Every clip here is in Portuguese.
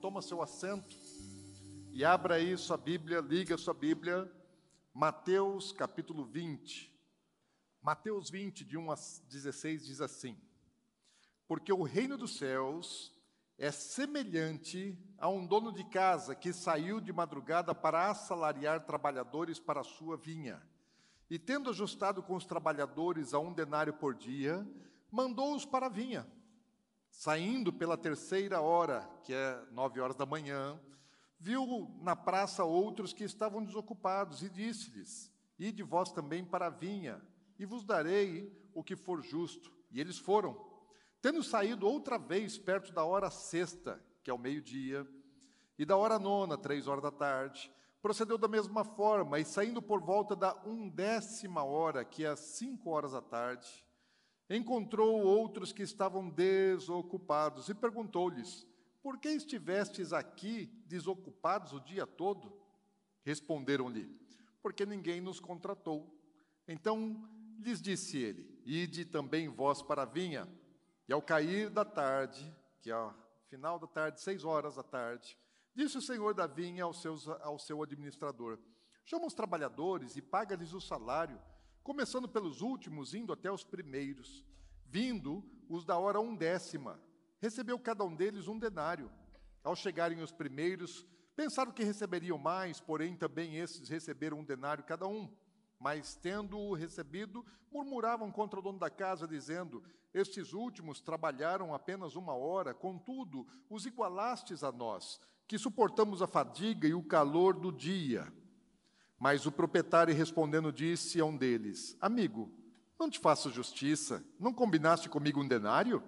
Toma seu assento e abra aí sua Bíblia, liga sua Bíblia, Mateus capítulo 20. Mateus 20, de 1 a 16, diz assim: Porque o reino dos céus é semelhante a um dono de casa que saiu de madrugada para assalariar trabalhadores para a sua vinha. E tendo ajustado com os trabalhadores a um denário por dia, mandou-os para a vinha. Saindo pela terceira hora, que é nove horas da manhã, viu na praça outros que estavam desocupados e disse-lhes: Ide vós também para a vinha, e vos darei o que for justo. E eles foram. Tendo saído outra vez perto da hora sexta, que é o meio-dia, e da hora nona, três horas da tarde, procedeu da mesma forma, e saindo por volta da undécima hora, que é às cinco horas da tarde, encontrou outros que estavam desocupados e perguntou-lhes: Por que estivestes aqui desocupados o dia todo? Responderam-lhe: Porque ninguém nos contratou. Então lhes disse ele: Ide também vós para a vinha. E ao cair da tarde, que é ao final da tarde, seis horas da tarde, disse o senhor da vinha ao, seus, ao seu administrador: Chama os trabalhadores e paga-lhes o salário, começando pelos últimos, indo até os primeiros. Vindo os da hora undécima, recebeu cada um deles um denário. Ao chegarem os primeiros, pensaram que receberiam mais, porém também esses receberam um denário cada um. Mas, tendo-o recebido, murmuravam contra o dono da casa, dizendo: Estes últimos trabalharam apenas uma hora, contudo, os igualastes a nós, que suportamos a fadiga e o calor do dia. Mas o proprietário, respondendo, disse a um deles: Amigo, não te faço justiça, não combinaste comigo um denário?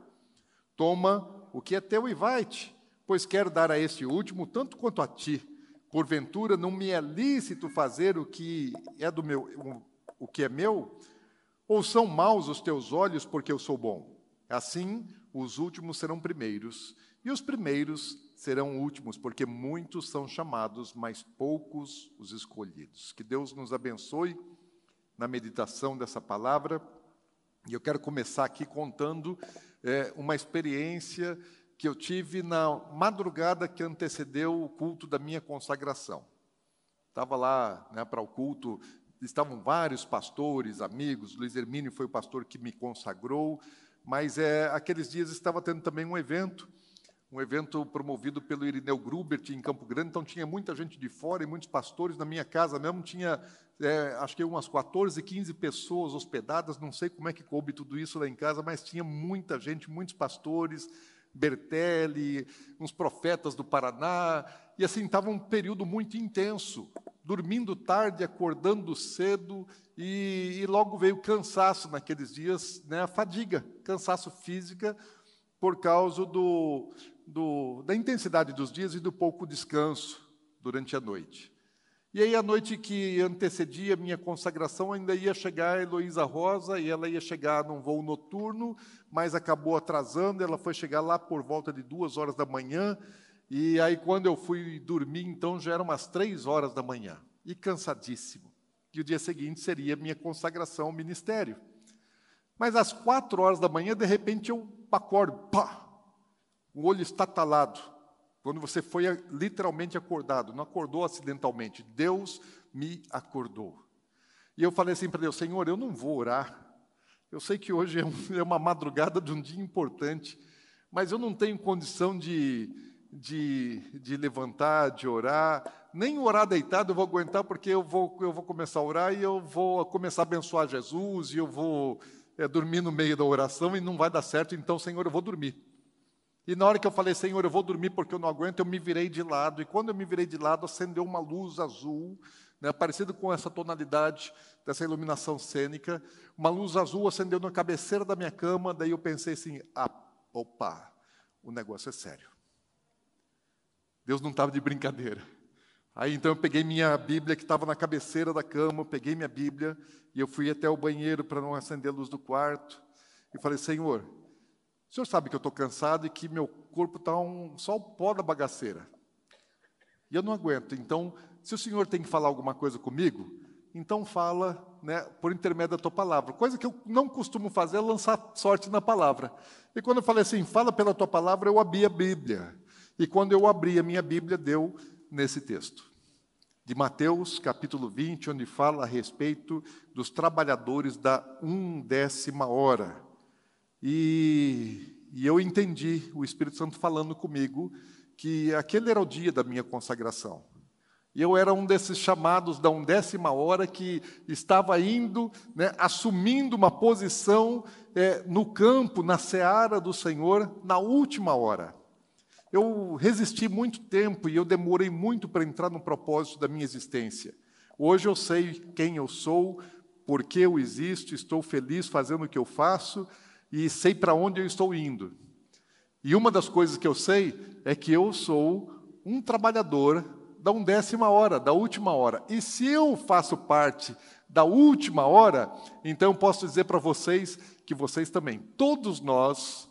Toma o que é teu e vai-te, pois quero dar a este último tanto quanto a ti. Porventura não me é lícito fazer o que é do meu, o, que é meu? Ou são maus os teus olhos porque eu sou bom? Assim, os últimos serão primeiros, e os primeiros serão últimos, porque muitos são chamados, mas poucos os escolhidos. Que Deus nos abençoe na meditação dessa palavra. E eu quero começar aqui contando é, uma experiência que eu tive na madrugada que antecedeu o culto da minha consagração. Estava lá né, para o culto, estavam vários pastores, amigos, Luiz Hermínio foi o pastor que me consagrou, mas é, aqueles dias estava tendo também um evento, um evento promovido pelo Irineu Grubert em Campo Grande, então tinha muita gente de fora e muitos pastores. Na minha casa mesmo tinha, é, acho que umas 14, 15 pessoas hospedadas, não sei como é que coube tudo isso lá em casa, mas tinha muita gente, muitos pastores, Bertelli, uns profetas do Paraná, e assim, estava um período muito intenso, dormindo tarde, acordando cedo, e, e logo veio cansaço naqueles dias, né, a fadiga, cansaço física, por causa do, do, da intensidade dos dias e do pouco descanso durante a noite. E aí, a noite que antecedia minha consagração, ainda ia chegar a Heloísa Rosa, e ela ia chegar num voo noturno, mas acabou atrasando, ela foi chegar lá por volta de duas horas da manhã, e aí, quando eu fui dormir, então, já eram umas três horas da manhã, e cansadíssimo. E o dia seguinte seria minha consagração ao ministério. Mas às quatro horas da manhã, de repente, eu acordo, pá, o olho está talado. Quando você foi literalmente acordado, não acordou acidentalmente. Deus me acordou. E eu falei assim para Deus: Senhor, eu não vou orar. Eu sei que hoje é, é uma madrugada de um dia importante, mas eu não tenho condição de, de, de, levantar, de orar, nem orar deitado eu vou aguentar, porque eu vou, eu vou começar a orar e eu vou começar a abençoar Jesus, e eu vou é, dormir no meio da oração e não vai dar certo, então, Senhor, eu vou dormir. E na hora que eu falei, Senhor, eu vou dormir porque eu não aguento, eu me virei de lado. E quando eu me virei de lado, acendeu uma luz azul, né, parecida com essa tonalidade dessa iluminação cênica. Uma luz azul acendeu na cabeceira da minha cama. Daí eu pensei assim: ah, opa, o negócio é sério. Deus não estava de brincadeira. Aí então eu peguei minha Bíblia que estava na cabeceira da cama, peguei minha Bíblia e eu fui até o banheiro para não acender a luz do quarto e falei: Senhor, o senhor sabe que eu estou cansado e que meu corpo está um, só o pó da bagaceira. E eu não aguento. Então, se o senhor tem que falar alguma coisa comigo, então fala né, por intermédio da tua palavra. Coisa que eu não costumo fazer é lançar sorte na palavra. E quando eu falei assim, fala pela tua palavra, eu abri a Bíblia. E quando eu abri a minha Bíblia, deu nesse texto. De Mateus, capítulo 20, onde fala a respeito dos trabalhadores da undécima hora. E, e eu entendi o Espírito Santo falando comigo que aquele era o dia da minha consagração. E eu era um desses chamados da undécima hora que estava indo, né, assumindo uma posição é, no campo, na seara do Senhor, na última hora. Eu resisti muito tempo e eu demorei muito para entrar no propósito da minha existência. Hoje eu sei quem eu sou, por que eu existo, estou feliz fazendo o que eu faço e sei para onde eu estou indo. E uma das coisas que eu sei é que eu sou um trabalhador da undécima hora, da última hora. E se eu faço parte da última hora, então eu posso dizer para vocês que vocês também, todos nós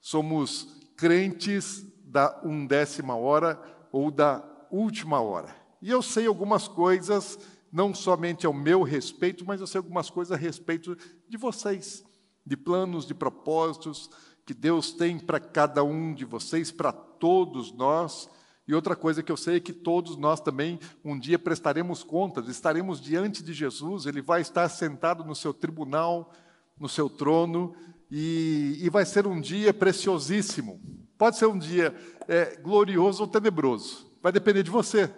somos crentes da undécima hora ou da última hora. E eu sei algumas coisas, não somente ao meu respeito, mas eu sei algumas coisas a respeito de vocês, de planos, de propósitos que Deus tem para cada um de vocês, para todos nós. E outra coisa que eu sei é que todos nós também um dia prestaremos contas, estaremos diante de Jesus, ele vai estar sentado no seu tribunal, no seu trono, e, e vai ser um dia preciosíssimo. Pode ser um dia é, glorioso ou tenebroso, vai depender de você.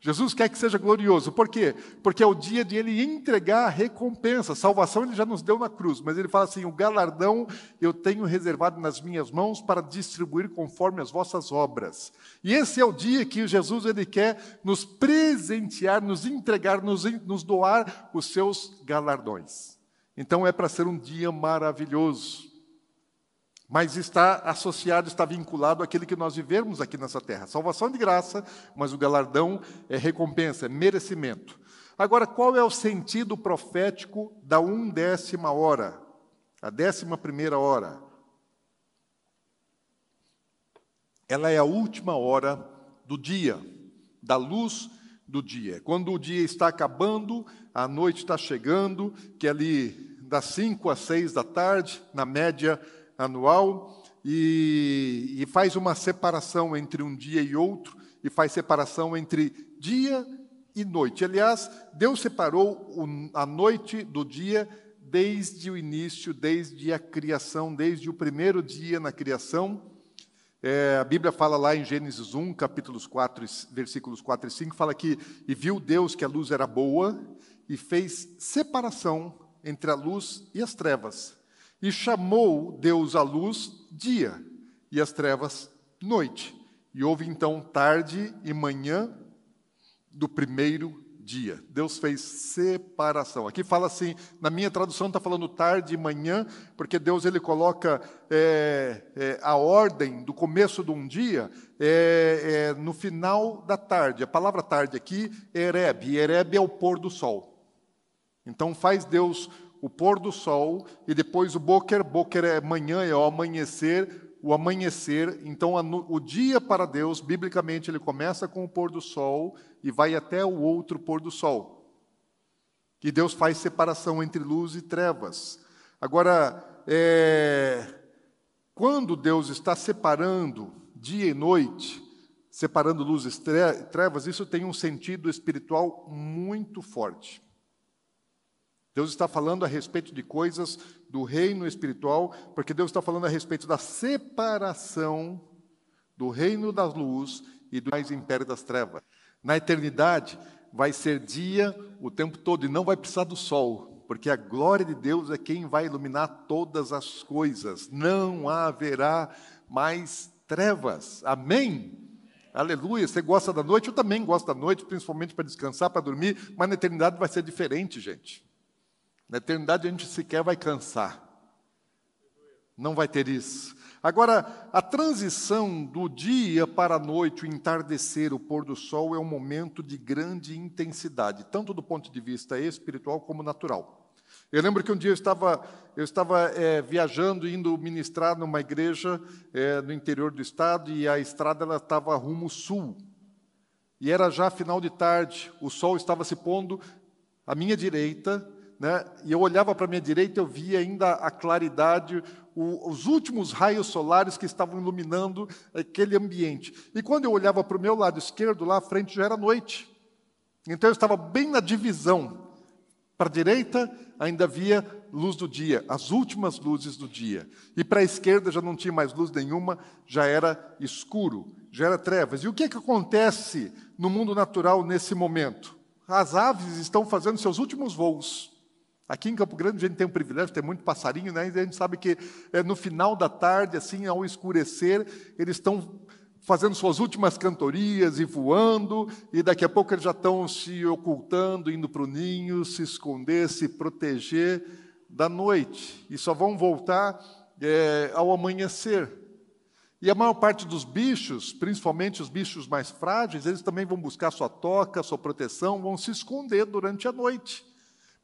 Jesus quer que seja glorioso. Por quê? Porque é o dia de ele entregar a recompensa. Salvação ele já nos deu na cruz, mas ele fala assim: o galardão eu tenho reservado nas minhas mãos para distribuir conforme as vossas obras. E esse é o dia que Jesus ele quer nos presentear, nos entregar, nos, nos doar os seus galardões. Então é para ser um dia maravilhoso mas está associado, está vinculado àquele que nós vivemos aqui nessa terra. Salvação de graça, mas o galardão é recompensa, é merecimento. Agora, qual é o sentido profético da undécima hora? A décima primeira hora. Ela é a última hora do dia, da luz do dia. Quando o dia está acabando, a noite está chegando, que é ali das 5 às 6 da tarde, na média, anual e, e faz uma separação entre um dia e outro, e faz separação entre dia e noite. Aliás, Deus separou a noite do dia desde o início, desde a criação, desde o primeiro dia na criação. É, a Bíblia fala lá em Gênesis 1, capítulos 4, versículos 4 e 5, fala que e viu Deus que a luz era boa e fez separação entre a luz e as trevas. E chamou Deus a luz dia e as trevas noite. E houve então tarde e manhã do primeiro dia. Deus fez separação. Aqui fala assim, na minha tradução está falando tarde e manhã, porque Deus ele coloca é, é, a ordem do começo de um dia é, é no final da tarde. A palavra tarde aqui é Ereb, Ereb é o pôr do sol. Então faz Deus o pôr do sol, e depois o boker, boker é manhã, é o amanhecer, o amanhecer. Então, o dia para Deus, biblicamente, ele começa com o pôr do sol e vai até o outro pôr do sol. E Deus faz separação entre luz e trevas. Agora, é, quando Deus está separando dia e noite, separando luz e trevas, isso tem um sentido espiritual muito forte. Deus está falando a respeito de coisas do reino espiritual, porque Deus está falando a respeito da separação do reino da luz e do mais império das trevas. Na eternidade, vai ser dia o tempo todo e não vai precisar do sol, porque a glória de Deus é quem vai iluminar todas as coisas. Não haverá mais trevas. Amém? Aleluia. Você gosta da noite? Eu também gosto da noite, principalmente para descansar, para dormir, mas na eternidade vai ser diferente, gente. Na eternidade a gente sequer vai cansar. Não vai ter isso. Agora, a transição do dia para a noite, o entardecer, o pôr do sol, é um momento de grande intensidade, tanto do ponto de vista espiritual como natural. Eu lembro que um dia eu estava, eu estava é, viajando, indo ministrar numa igreja é, no interior do estado, e a estrada ela estava rumo sul. E era já final de tarde, o sol estava se pondo à minha direita, né? e eu olhava para a minha direita eu via ainda a claridade, o, os últimos raios solares que estavam iluminando aquele ambiente. E quando eu olhava para o meu lado esquerdo, lá à frente já era noite. Então eu estava bem na divisão. Para a direita ainda havia luz do dia, as últimas luzes do dia. E para a esquerda já não tinha mais luz nenhuma, já era escuro, já era trevas. E o que, é que acontece no mundo natural nesse momento? As aves estão fazendo seus últimos voos. Aqui em Campo Grande a gente tem o privilégio de ter muito passarinho, né? E a gente sabe que é, no final da tarde, assim, ao escurecer, eles estão fazendo suas últimas cantorias e voando, e daqui a pouco eles já estão se ocultando, indo para o ninho, se esconder, se proteger da noite, e só vão voltar é, ao amanhecer. E a maior parte dos bichos, principalmente os bichos mais frágeis, eles também vão buscar sua toca, sua proteção, vão se esconder durante a noite.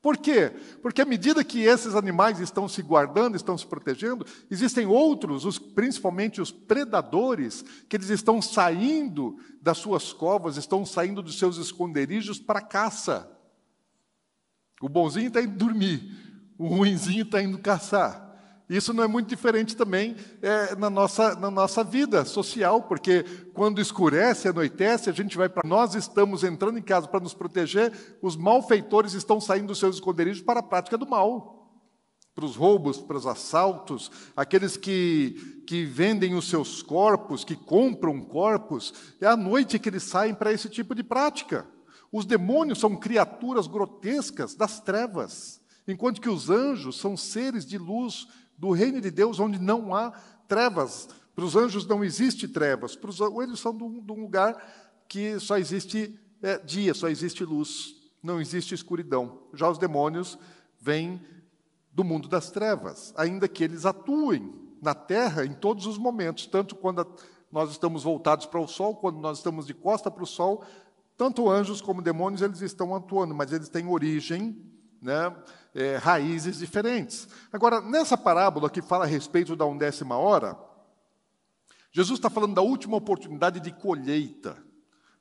Por quê? Porque à medida que esses animais estão se guardando, estão se protegendo, existem outros, os, principalmente os predadores, que eles estão saindo das suas covas, estão saindo dos seus esconderijos para caça. O bonzinho está indo dormir, o ruinzinho está indo caçar. Isso não é muito diferente também é, na, nossa, na nossa vida social, porque quando escurece, anoitece, a gente vai para. Nós estamos entrando em casa para nos proteger, os malfeitores estão saindo dos seus esconderijos para a prática do mal para os roubos, para os assaltos, aqueles que, que vendem os seus corpos, que compram corpos, é à noite que eles saem para esse tipo de prática. Os demônios são criaturas grotescas das trevas, enquanto que os anjos são seres de luz do reino de Deus onde não há trevas. Para os anjos não existe trevas, para os eles são de um lugar que só existe é, dia, só existe luz, não existe escuridão. Já os demônios vêm do mundo das trevas, ainda que eles atuem na terra em todos os momentos, tanto quando nós estamos voltados para o sol, quando nós estamos de costa para o sol, tanto anjos como demônios eles estão atuando, mas eles têm origem né, é, raízes diferentes. Agora, nessa parábola que fala a respeito da undécima hora, Jesus está falando da última oportunidade de colheita.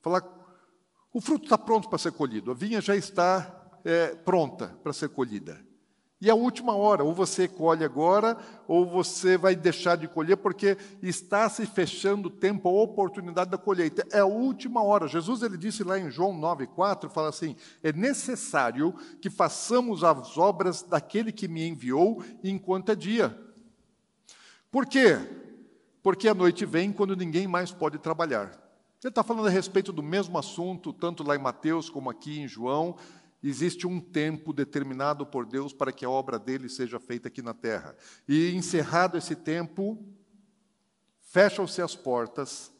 Fala, o fruto está pronto para ser colhido, a vinha já está é, pronta para ser colhida. E a última hora, ou você colhe agora, ou você vai deixar de colher, porque está se fechando o tempo, a oportunidade da colheita. É a última hora. Jesus ele disse lá em João 9,4, fala assim: é necessário que façamos as obras daquele que me enviou enquanto é dia. Por quê? Porque a noite vem quando ninguém mais pode trabalhar. Ele está falando a respeito do mesmo assunto, tanto lá em Mateus como aqui em João. Existe um tempo determinado por Deus para que a obra dele seja feita aqui na terra. E encerrado esse tempo, fecham-se as portas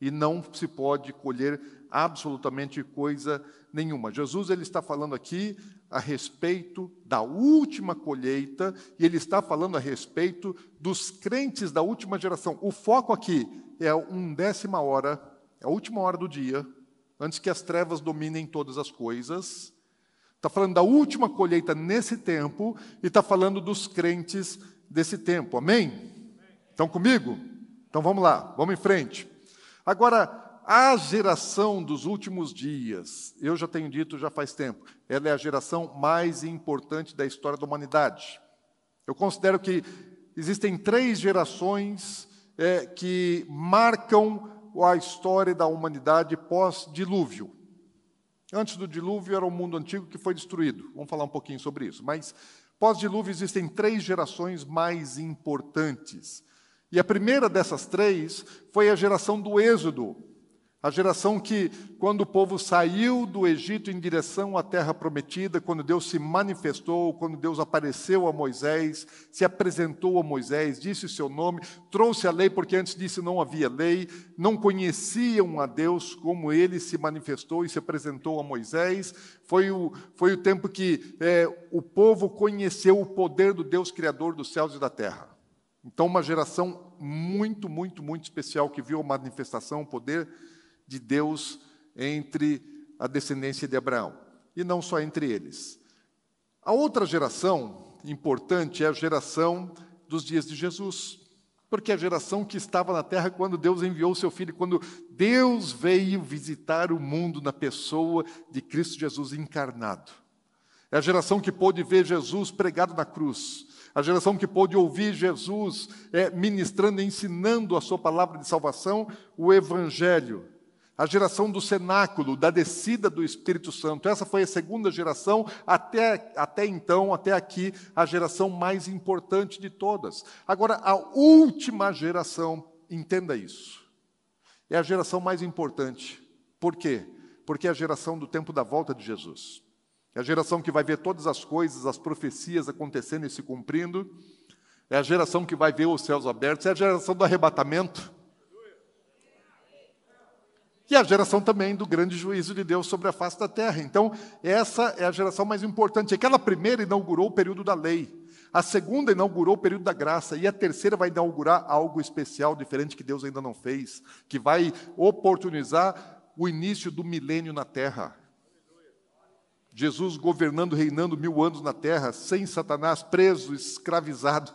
e não se pode colher absolutamente coisa nenhuma. Jesus ele está falando aqui a respeito da última colheita e ele está falando a respeito dos crentes da última geração. O foco aqui é um décima hora, é a última hora do dia, antes que as trevas dominem todas as coisas. Está falando da última colheita nesse tempo e está falando dos crentes desse tempo. Amém? Estão comigo? Então vamos lá, vamos em frente. Agora, a geração dos últimos dias, eu já tenho dito já faz tempo, ela é a geração mais importante da história da humanidade. Eu considero que existem três gerações é, que marcam a história da humanidade pós-dilúvio. Antes do dilúvio era o mundo antigo que foi destruído. Vamos falar um pouquinho sobre isso. Mas pós-dilúvio existem três gerações mais importantes. E a primeira dessas três foi a geração do Êxodo, a geração que, quando o povo saiu do Egito em direção à terra prometida, quando Deus se manifestou, quando Deus apareceu a Moisés, se apresentou a Moisés, disse o seu nome, trouxe a lei, porque antes disso não havia lei, não conheciam a Deus como ele se manifestou e se apresentou a Moisés. Foi o, foi o tempo que é, o povo conheceu o poder do Deus Criador dos céus e da terra. Então, uma geração muito, muito, muito especial que viu a manifestação, o poder de Deus entre a descendência de Abraão. E não só entre eles. A outra geração importante é a geração dos dias de Jesus. Porque é a geração que estava na terra quando Deus enviou o seu filho, quando Deus veio visitar o mundo na pessoa de Cristo Jesus encarnado. É a geração que pôde ver Jesus pregado na cruz. A geração que pôde ouvir Jesus é, ministrando ensinando a sua palavra de salvação, o Evangelho. A geração do cenáculo, da descida do Espírito Santo. Essa foi a segunda geração, até, até então, até aqui, a geração mais importante de todas. Agora, a última geração, entenda isso, é a geração mais importante. Por quê? Porque é a geração do tempo da volta de Jesus. É a geração que vai ver todas as coisas, as profecias acontecendo e se cumprindo. É a geração que vai ver os céus abertos. É a geração do arrebatamento. E a geração também do grande juízo de Deus sobre a face da terra. Então, essa é a geração mais importante. Aquela primeira inaugurou o período da lei. A segunda inaugurou o período da graça. E a terceira vai inaugurar algo especial, diferente que Deus ainda não fez, que vai oportunizar o início do milênio na terra. Jesus governando, reinando mil anos na terra, sem Satanás, preso, escravizado.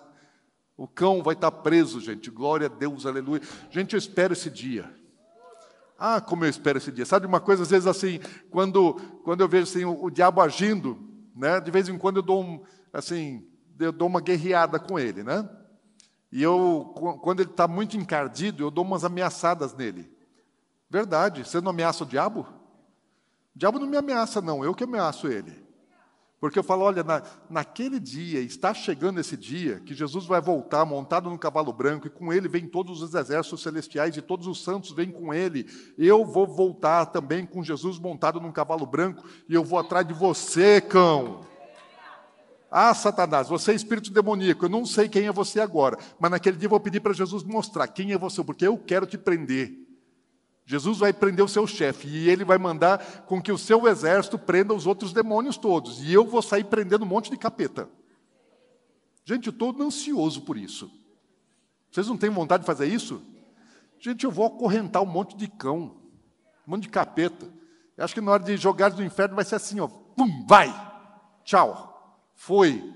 O cão vai estar preso, gente. Glória a Deus, aleluia. Gente, eu espero esse dia. Ah, como eu espero esse dia. Sabe uma coisa, às vezes assim, quando, quando eu vejo assim, o, o diabo agindo, né, de vez em quando eu dou, um, assim, eu dou uma guerreada com ele, né? E eu, quando ele está muito encardido, eu dou umas ameaçadas nele. Verdade, você não ameaça o diabo? O diabo não me ameaça, não, eu que ameaço ele. Porque eu falo, olha, na, naquele dia, está chegando esse dia, que Jesus vai voltar montado no cavalo branco, e com ele vem todos os exércitos celestiais, e todos os santos vêm com ele. Eu vou voltar também com Jesus montado num cavalo branco, e eu vou atrás de você, cão. Ah, Satanás, você é espírito demoníaco, eu não sei quem é você agora, mas naquele dia eu vou pedir para Jesus mostrar quem é você, porque eu quero te prender. Jesus vai prender o seu chefe e ele vai mandar com que o seu exército prenda os outros demônios todos. E eu vou sair prendendo um monte de capeta. Gente, eu estou ansioso por isso. Vocês não têm vontade de fazer isso? Gente, eu vou acorrentar um monte de cão, um monte de capeta. Eu acho que na hora de jogar do inferno vai ser assim, ó. Pum, vai! Tchau! Foi!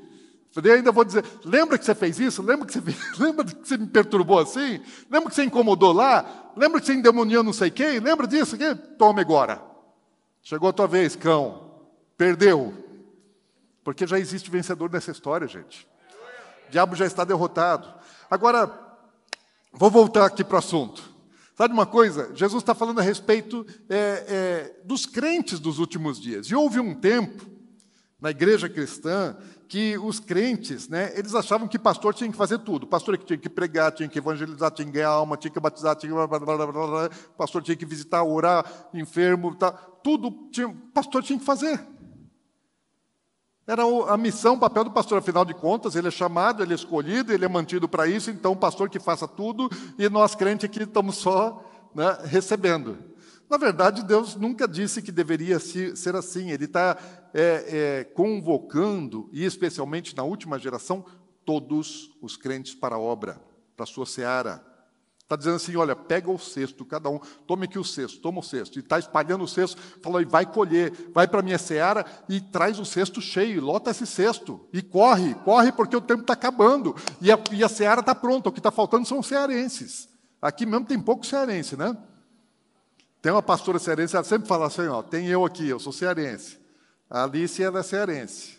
Eu ainda vou dizer, lembra que você fez isso? Lembra que você, lembra que você me perturbou assim? Lembra que você incomodou lá? Lembra que você endemoniou não sei quem? Lembra disso? Aqui? Tome agora. Chegou a tua vez, cão. Perdeu. Porque já existe vencedor nessa história, gente. O diabo já está derrotado. Agora, vou voltar aqui para o assunto. Sabe uma coisa? Jesus está falando a respeito é, é, dos crentes dos últimos dias. E houve um tempo na igreja cristã que os crentes, né, eles achavam que pastor tinha que fazer tudo. Pastor tinha que pregar, tinha que evangelizar, tinha que ganhar alma, tinha que batizar, tinha que blá, blá, blá, pastor tinha que visitar, orar, enfermo, tá, tudo tinha, pastor tinha que fazer. Era a missão, o papel do pastor, afinal de contas, ele é chamado, ele é escolhido, ele é mantido para isso, então o pastor que faça tudo e nós crentes aqui estamos só né, recebendo. Na verdade, Deus nunca disse que deveria ser assim. Ele está é, é, convocando, e especialmente na última geração, todos os crentes para a obra, para a sua seara. Está dizendo assim: olha, pega o cesto, cada um, tome aqui o cesto, toma o cesto. E está espalhando o cesto, falou, e vai colher, vai para a minha seara e traz o cesto cheio, lota esse cesto. E corre, corre porque o tempo está acabando. E a, e a seara está pronta, o que está faltando são os cearenses. Aqui mesmo tem pouco cearense, né? Tem uma pastora cearense, ela sempre fala assim, ó, tem eu aqui, eu sou cearense. A Alice ela é cearense.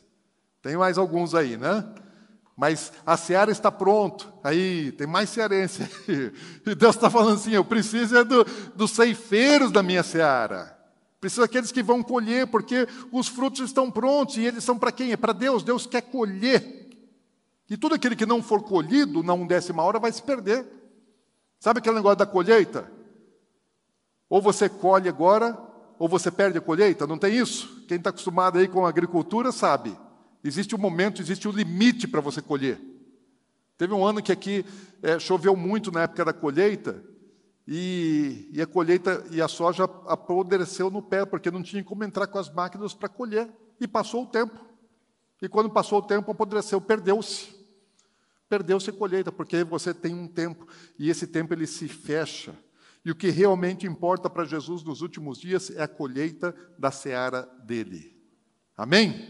Tem mais alguns aí, né? Mas a seara está pronto. Aí, tem mais cearense. E Deus está falando assim, eu preciso é do, dos ceifeiros da minha seara. Preciso daqueles que vão colher, porque os frutos estão prontos. E eles são para quem? É para Deus. Deus quer colher. E tudo aquele que não for colhido na undécima hora vai se perder. Sabe aquele negócio da colheita? Ou você colhe agora, ou você perde a colheita, não tem isso? Quem está acostumado aí com a agricultura sabe. Existe um momento, existe um limite para você colher. Teve um ano que aqui é, choveu muito na época da colheita, e, e, a colheita e a soja apodreceu no pé, porque não tinha como entrar com as máquinas para colher. E passou o tempo. E quando passou o tempo, apodreceu, perdeu-se. perdeu-se a colheita, porque você tem um tempo e esse tempo ele se fecha. E o que realmente importa para Jesus nos últimos dias é a colheita da seara dele. Amém?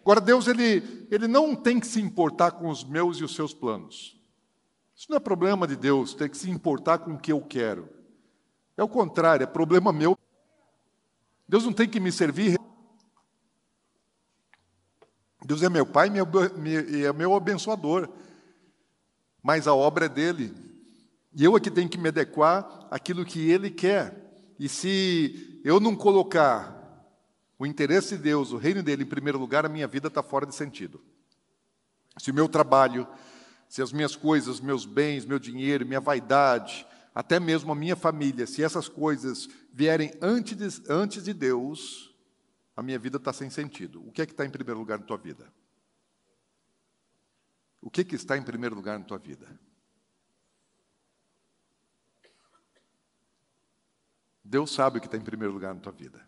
Agora, Deus ele, ele não tem que se importar com os meus e os seus planos. Isso não é problema de Deus, ter que se importar com o que eu quero. É o contrário, é problema meu. Deus não tem que me servir. Deus é meu pai e é meu abençoador. Mas a obra é dele. E eu aqui tenho que me adequar àquilo que ele quer. E se eu não colocar o interesse de Deus, o reino dele em primeiro lugar, a minha vida está fora de sentido. Se o meu trabalho, se as minhas coisas, meus bens, meu dinheiro, minha vaidade, até mesmo a minha família, se essas coisas vierem antes de, antes de Deus, a minha vida está sem sentido. O que é que está em primeiro lugar na tua vida? O que, é que está em primeiro lugar na tua vida? Deus sabe o que está em primeiro lugar na tua vida.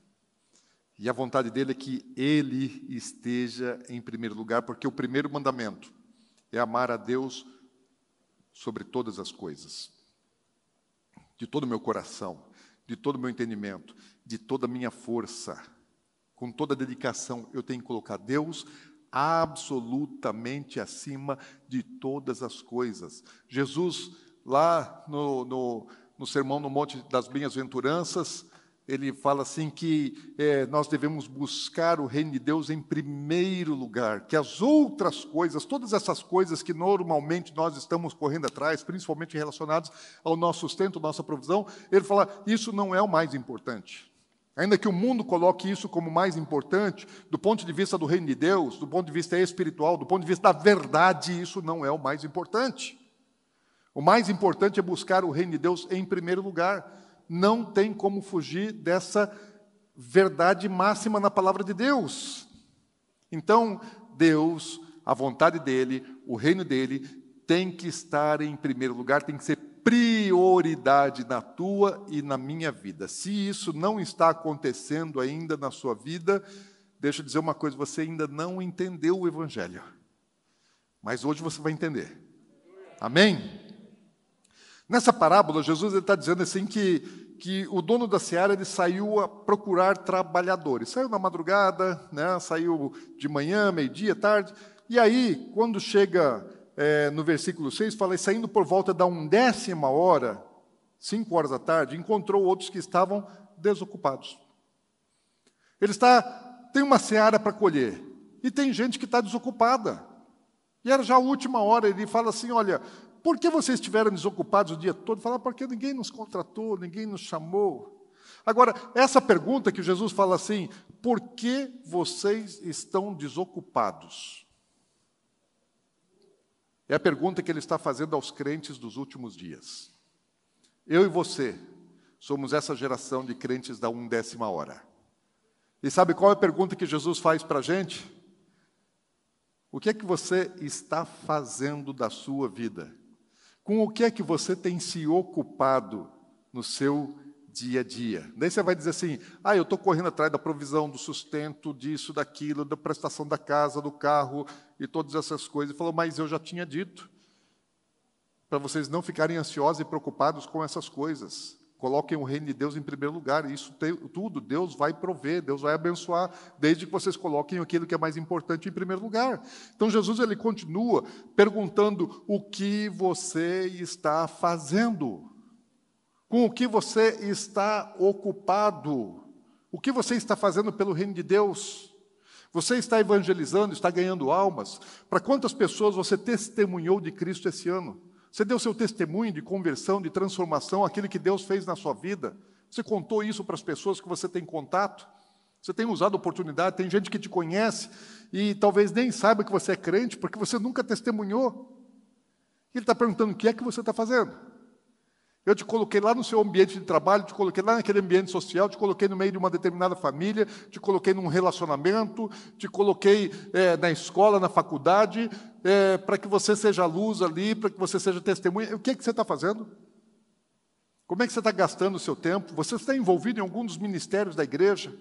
E a vontade dele é que ele esteja em primeiro lugar, porque o primeiro mandamento é amar a Deus sobre todas as coisas de todo o meu coração, de todo o meu entendimento, de toda a minha força, com toda a dedicação, eu tenho que colocar Deus absolutamente acima de todas as coisas. Jesus, lá no, no, no Sermão no Monte das Bem-aventuranças, ele fala assim que é, nós devemos buscar o reino de Deus em primeiro lugar, que as outras coisas, todas essas coisas que normalmente nós estamos correndo atrás, principalmente relacionadas ao nosso sustento, nossa provisão, ele fala, isso não é o mais importante. Ainda que o mundo coloque isso como mais importante, do ponto de vista do reino de Deus, do ponto de vista espiritual, do ponto de vista da verdade, isso não é o mais importante. O mais importante é buscar o reino de Deus em primeiro lugar não tem como fugir dessa verdade máxima na palavra de Deus. Então, Deus, a vontade dele, o reino dele, tem que estar em primeiro lugar, tem que ser prioridade na tua e na minha vida. Se isso não está acontecendo ainda na sua vida, deixa eu dizer uma coisa: você ainda não entendeu o Evangelho. Mas hoje você vai entender. Amém? Nessa parábola, Jesus está dizendo assim que, que o dono da seara ele saiu a procurar trabalhadores. Saiu na madrugada, né, saiu de manhã, meio-dia, tarde. E aí, quando chega é, no versículo 6, fala, saindo por volta da undécima hora, cinco horas da tarde, encontrou outros que estavam desocupados. Ele está, tem uma seara para colher, e tem gente que está desocupada. E era já a última hora, ele fala assim: olha, por que vocês estiveram desocupados o dia todo? Fala, porque ninguém nos contratou, ninguém nos chamou. Agora, essa pergunta que Jesus fala assim: por que vocês estão desocupados? É a pergunta que ele está fazendo aos crentes dos últimos dias. Eu e você somos essa geração de crentes da undécima hora. E sabe qual é a pergunta que Jesus faz para a gente? O que é que você está fazendo da sua vida? Com o que é que você tem se ocupado no seu dia a dia? Daí você vai dizer assim: ah, eu estou correndo atrás da provisão, do sustento, disso, daquilo, da prestação da casa, do carro e todas essas coisas. Ele falou, mas eu já tinha dito para vocês não ficarem ansiosos e preocupados com essas coisas. Coloquem o reino de Deus em primeiro lugar. Isso tudo Deus vai prover, Deus vai abençoar, desde que vocês coloquem aquilo que é mais importante em primeiro lugar. Então Jesus ele continua perguntando o que você está fazendo, com o que você está ocupado, o que você está fazendo pelo reino de Deus. Você está evangelizando, está ganhando almas. Para quantas pessoas você testemunhou de Cristo esse ano? Você deu seu testemunho de conversão, de transformação, aquilo que Deus fez na sua vida. Você contou isso para as pessoas que você tem contato. Você tem usado a oportunidade, tem gente que te conhece e talvez nem saiba que você é crente, porque você nunca testemunhou. Ele está perguntando o que é que você está fazendo. Eu te coloquei lá no seu ambiente de trabalho, te coloquei lá naquele ambiente social, te coloquei no meio de uma determinada família, te coloquei num relacionamento, te coloquei é, na escola, na faculdade, é, para que você seja luz ali, para que você seja testemunha. O que, é que você está fazendo? Como é que você está gastando o seu tempo? Você está envolvido em algum dos ministérios da igreja?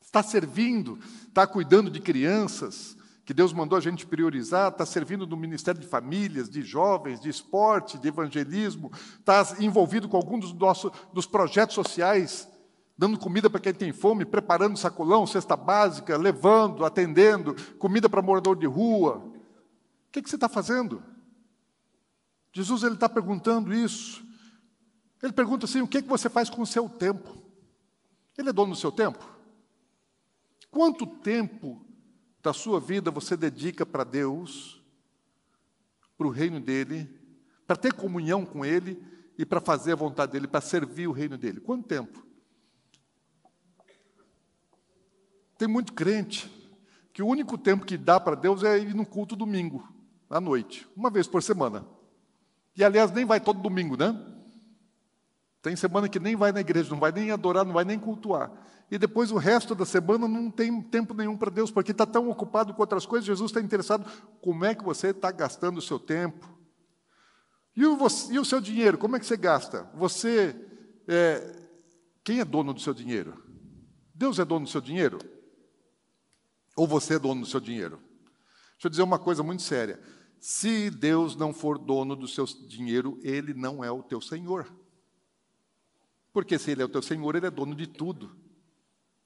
Está servindo? Está cuidando de crianças? Que Deus mandou a gente priorizar, está servindo no Ministério de Famílias, de jovens, de esporte, de evangelismo, está envolvido com algum dos, nossos, dos projetos sociais, dando comida para quem tem fome, preparando sacolão, cesta básica, levando, atendendo, comida para morador de rua. O que, que você está fazendo? Jesus ele está perguntando isso. Ele pergunta assim: o que, que você faz com o seu tempo? Ele é dono do seu tempo? Quanto tempo da sua vida você dedica para Deus, para o reino dele, para ter comunhão com ele e para fazer a vontade dele, para servir o reino dele? Quanto tempo? Tem muito crente que o único tempo que dá para Deus é ir no culto domingo, à noite, uma vez por semana. E aliás, nem vai todo domingo, né? Tem semana que nem vai na igreja, não vai nem adorar, não vai nem cultuar e depois o resto da semana não tem tempo nenhum para Deus, porque está tão ocupado com outras coisas. Jesus está interessado como é que você está gastando o seu tempo. E o, e o, seu dinheiro, como é que você gasta? Você, é, quem é dono do seu dinheiro? Deus é dono do seu dinheiro? Ou você é dono do seu dinheiro? Deixa eu dizer uma coisa muito séria. Se Deus não for dono do seu dinheiro, Ele não é o teu Senhor. Porque se Ele é o teu Senhor, Ele é dono de tudo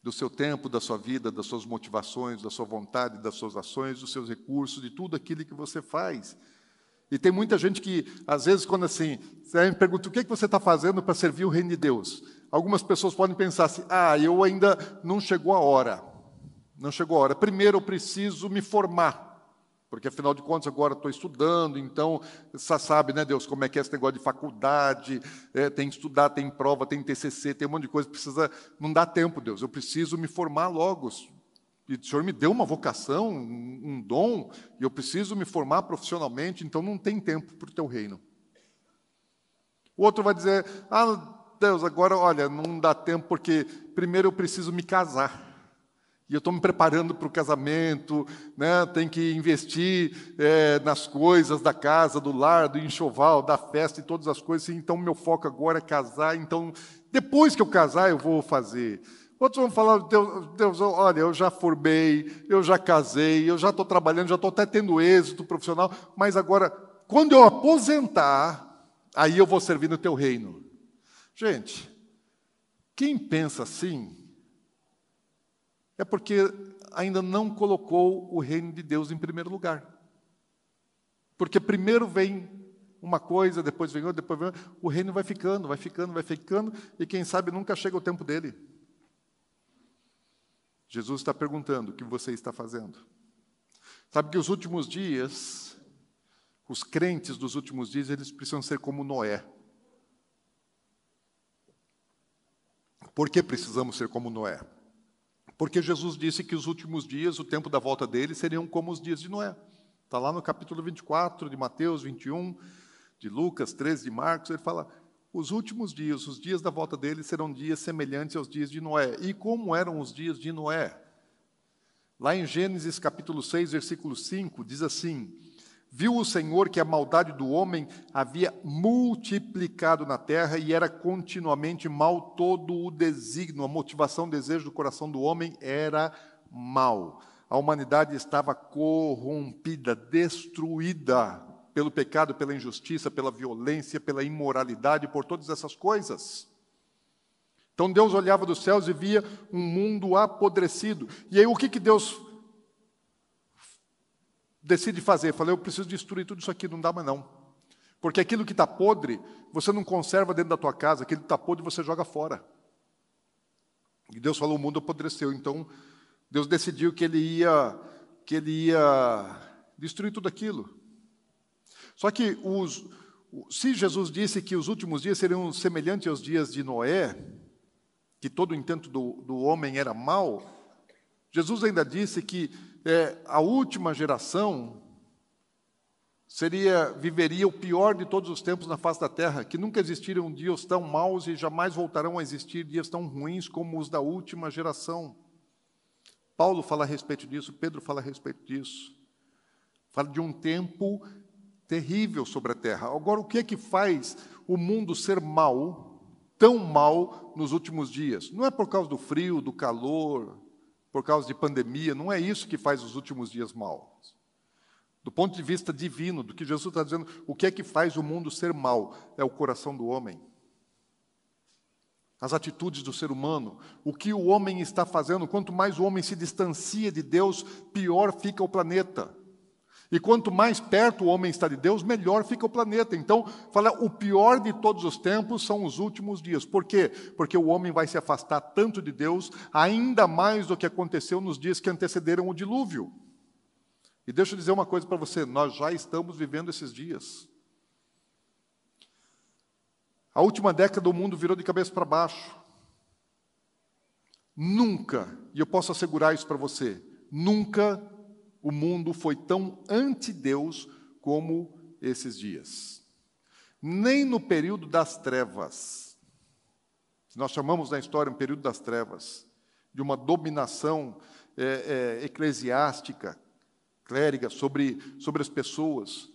do seu tempo, da sua vida, das suas motivações, da sua vontade, das suas ações, dos seus recursos, de tudo aquilo que você faz. E tem muita gente que, às vezes, quando assim, você me pergunta o que, é que você está fazendo para servir o reino de Deus. Algumas pessoas podem pensar assim: ah, eu ainda não chegou a hora. Não chegou a hora. Primeiro eu preciso me formar. Porque, afinal de contas, agora estou estudando, então, você sabe, né, Deus, como é que é esse negócio de faculdade, é, tem que estudar, tem prova, tem TCC, tem um monte de coisa, precisa, não dá tempo, Deus, eu preciso me formar logo. E o Senhor me deu uma vocação, um, um dom, e eu preciso me formar profissionalmente, então não tem tempo para o teu reino. O outro vai dizer, ah, Deus, agora, olha, não dá tempo porque primeiro eu preciso me casar. E eu estou me preparando para o casamento, né? tem que investir é, nas coisas da casa, do lar, do enxoval, da festa e todas as coisas. Então, meu foco agora é casar. Então, depois que eu casar, eu vou fazer. Outros vão falar, Deus, Deus, olha, eu já formei, eu já casei, eu já estou trabalhando, já estou até tendo êxito profissional, mas agora, quando eu aposentar, aí eu vou servir no teu reino. Gente, quem pensa assim, é porque ainda não colocou o reino de Deus em primeiro lugar. Porque primeiro vem uma coisa, depois vem outra, depois vem outra. O reino vai ficando, vai ficando, vai ficando, e quem sabe nunca chega o tempo dele. Jesus está perguntando: o que você está fazendo? Sabe que os últimos dias, os crentes dos últimos dias, eles precisam ser como Noé. Por que precisamos ser como Noé? Porque Jesus disse que os últimos dias, o tempo da volta dele, seriam como os dias de Noé. Está lá no capítulo 24 de Mateus 21, de Lucas 13, de Marcos, ele fala: os últimos dias, os dias da volta dele serão dias semelhantes aos dias de Noé. E como eram os dias de Noé? Lá em Gênesis capítulo 6, versículo 5, diz assim: Viu o Senhor que a maldade do homem havia multiplicado na terra e era continuamente mal todo o desígnio, a motivação, o desejo do coração do homem era mal. A humanidade estava corrompida, destruída pelo pecado, pela injustiça, pela violência, pela imoralidade, por todas essas coisas. Então Deus olhava dos céus e via um mundo apodrecido. E aí o que, que Deus decide fazer. Falei, eu preciso destruir tudo isso aqui, não dá mais não. Porque aquilo que está podre, você não conserva dentro da tua casa, aquilo que está podre você joga fora. E Deus falou, o mundo apodreceu. Então, Deus decidiu que ele ia, que ele ia destruir tudo aquilo. Só que os, se Jesus disse que os últimos dias seriam semelhantes aos dias de Noé, que todo o intento do, do homem era mau, Jesus ainda disse que é, a última geração seria viveria o pior de todos os tempos na face da terra, que nunca existiram dias tão maus e jamais voltarão a existir dias tão ruins como os da última geração. Paulo fala a respeito disso, Pedro fala a respeito disso. Fala de um tempo terrível sobre a terra. Agora, o que é que faz o mundo ser mal, tão mal nos últimos dias? Não é por causa do frio, do calor, por causa de pandemia, não é isso que faz os últimos dias mal. Do ponto de vista divino, do que Jesus está dizendo, o que é que faz o mundo ser mal? É o coração do homem. As atitudes do ser humano, o que o homem está fazendo, quanto mais o homem se distancia de Deus, pior fica o planeta. E quanto mais perto o homem está de Deus, melhor fica o planeta. Então, fala, o pior de todos os tempos são os últimos dias. Por quê? Porque o homem vai se afastar tanto de Deus, ainda mais do que aconteceu nos dias que antecederam o dilúvio. E deixa eu dizer uma coisa para você: nós já estamos vivendo esses dias. A última década o mundo virou de cabeça para baixo. Nunca, e eu posso assegurar isso para você, nunca o mundo foi tão anti-Deus como esses dias. Nem no período das trevas, nós chamamos na história um período das trevas, de uma dominação é, é, eclesiástica, clériga, sobre, sobre as pessoas.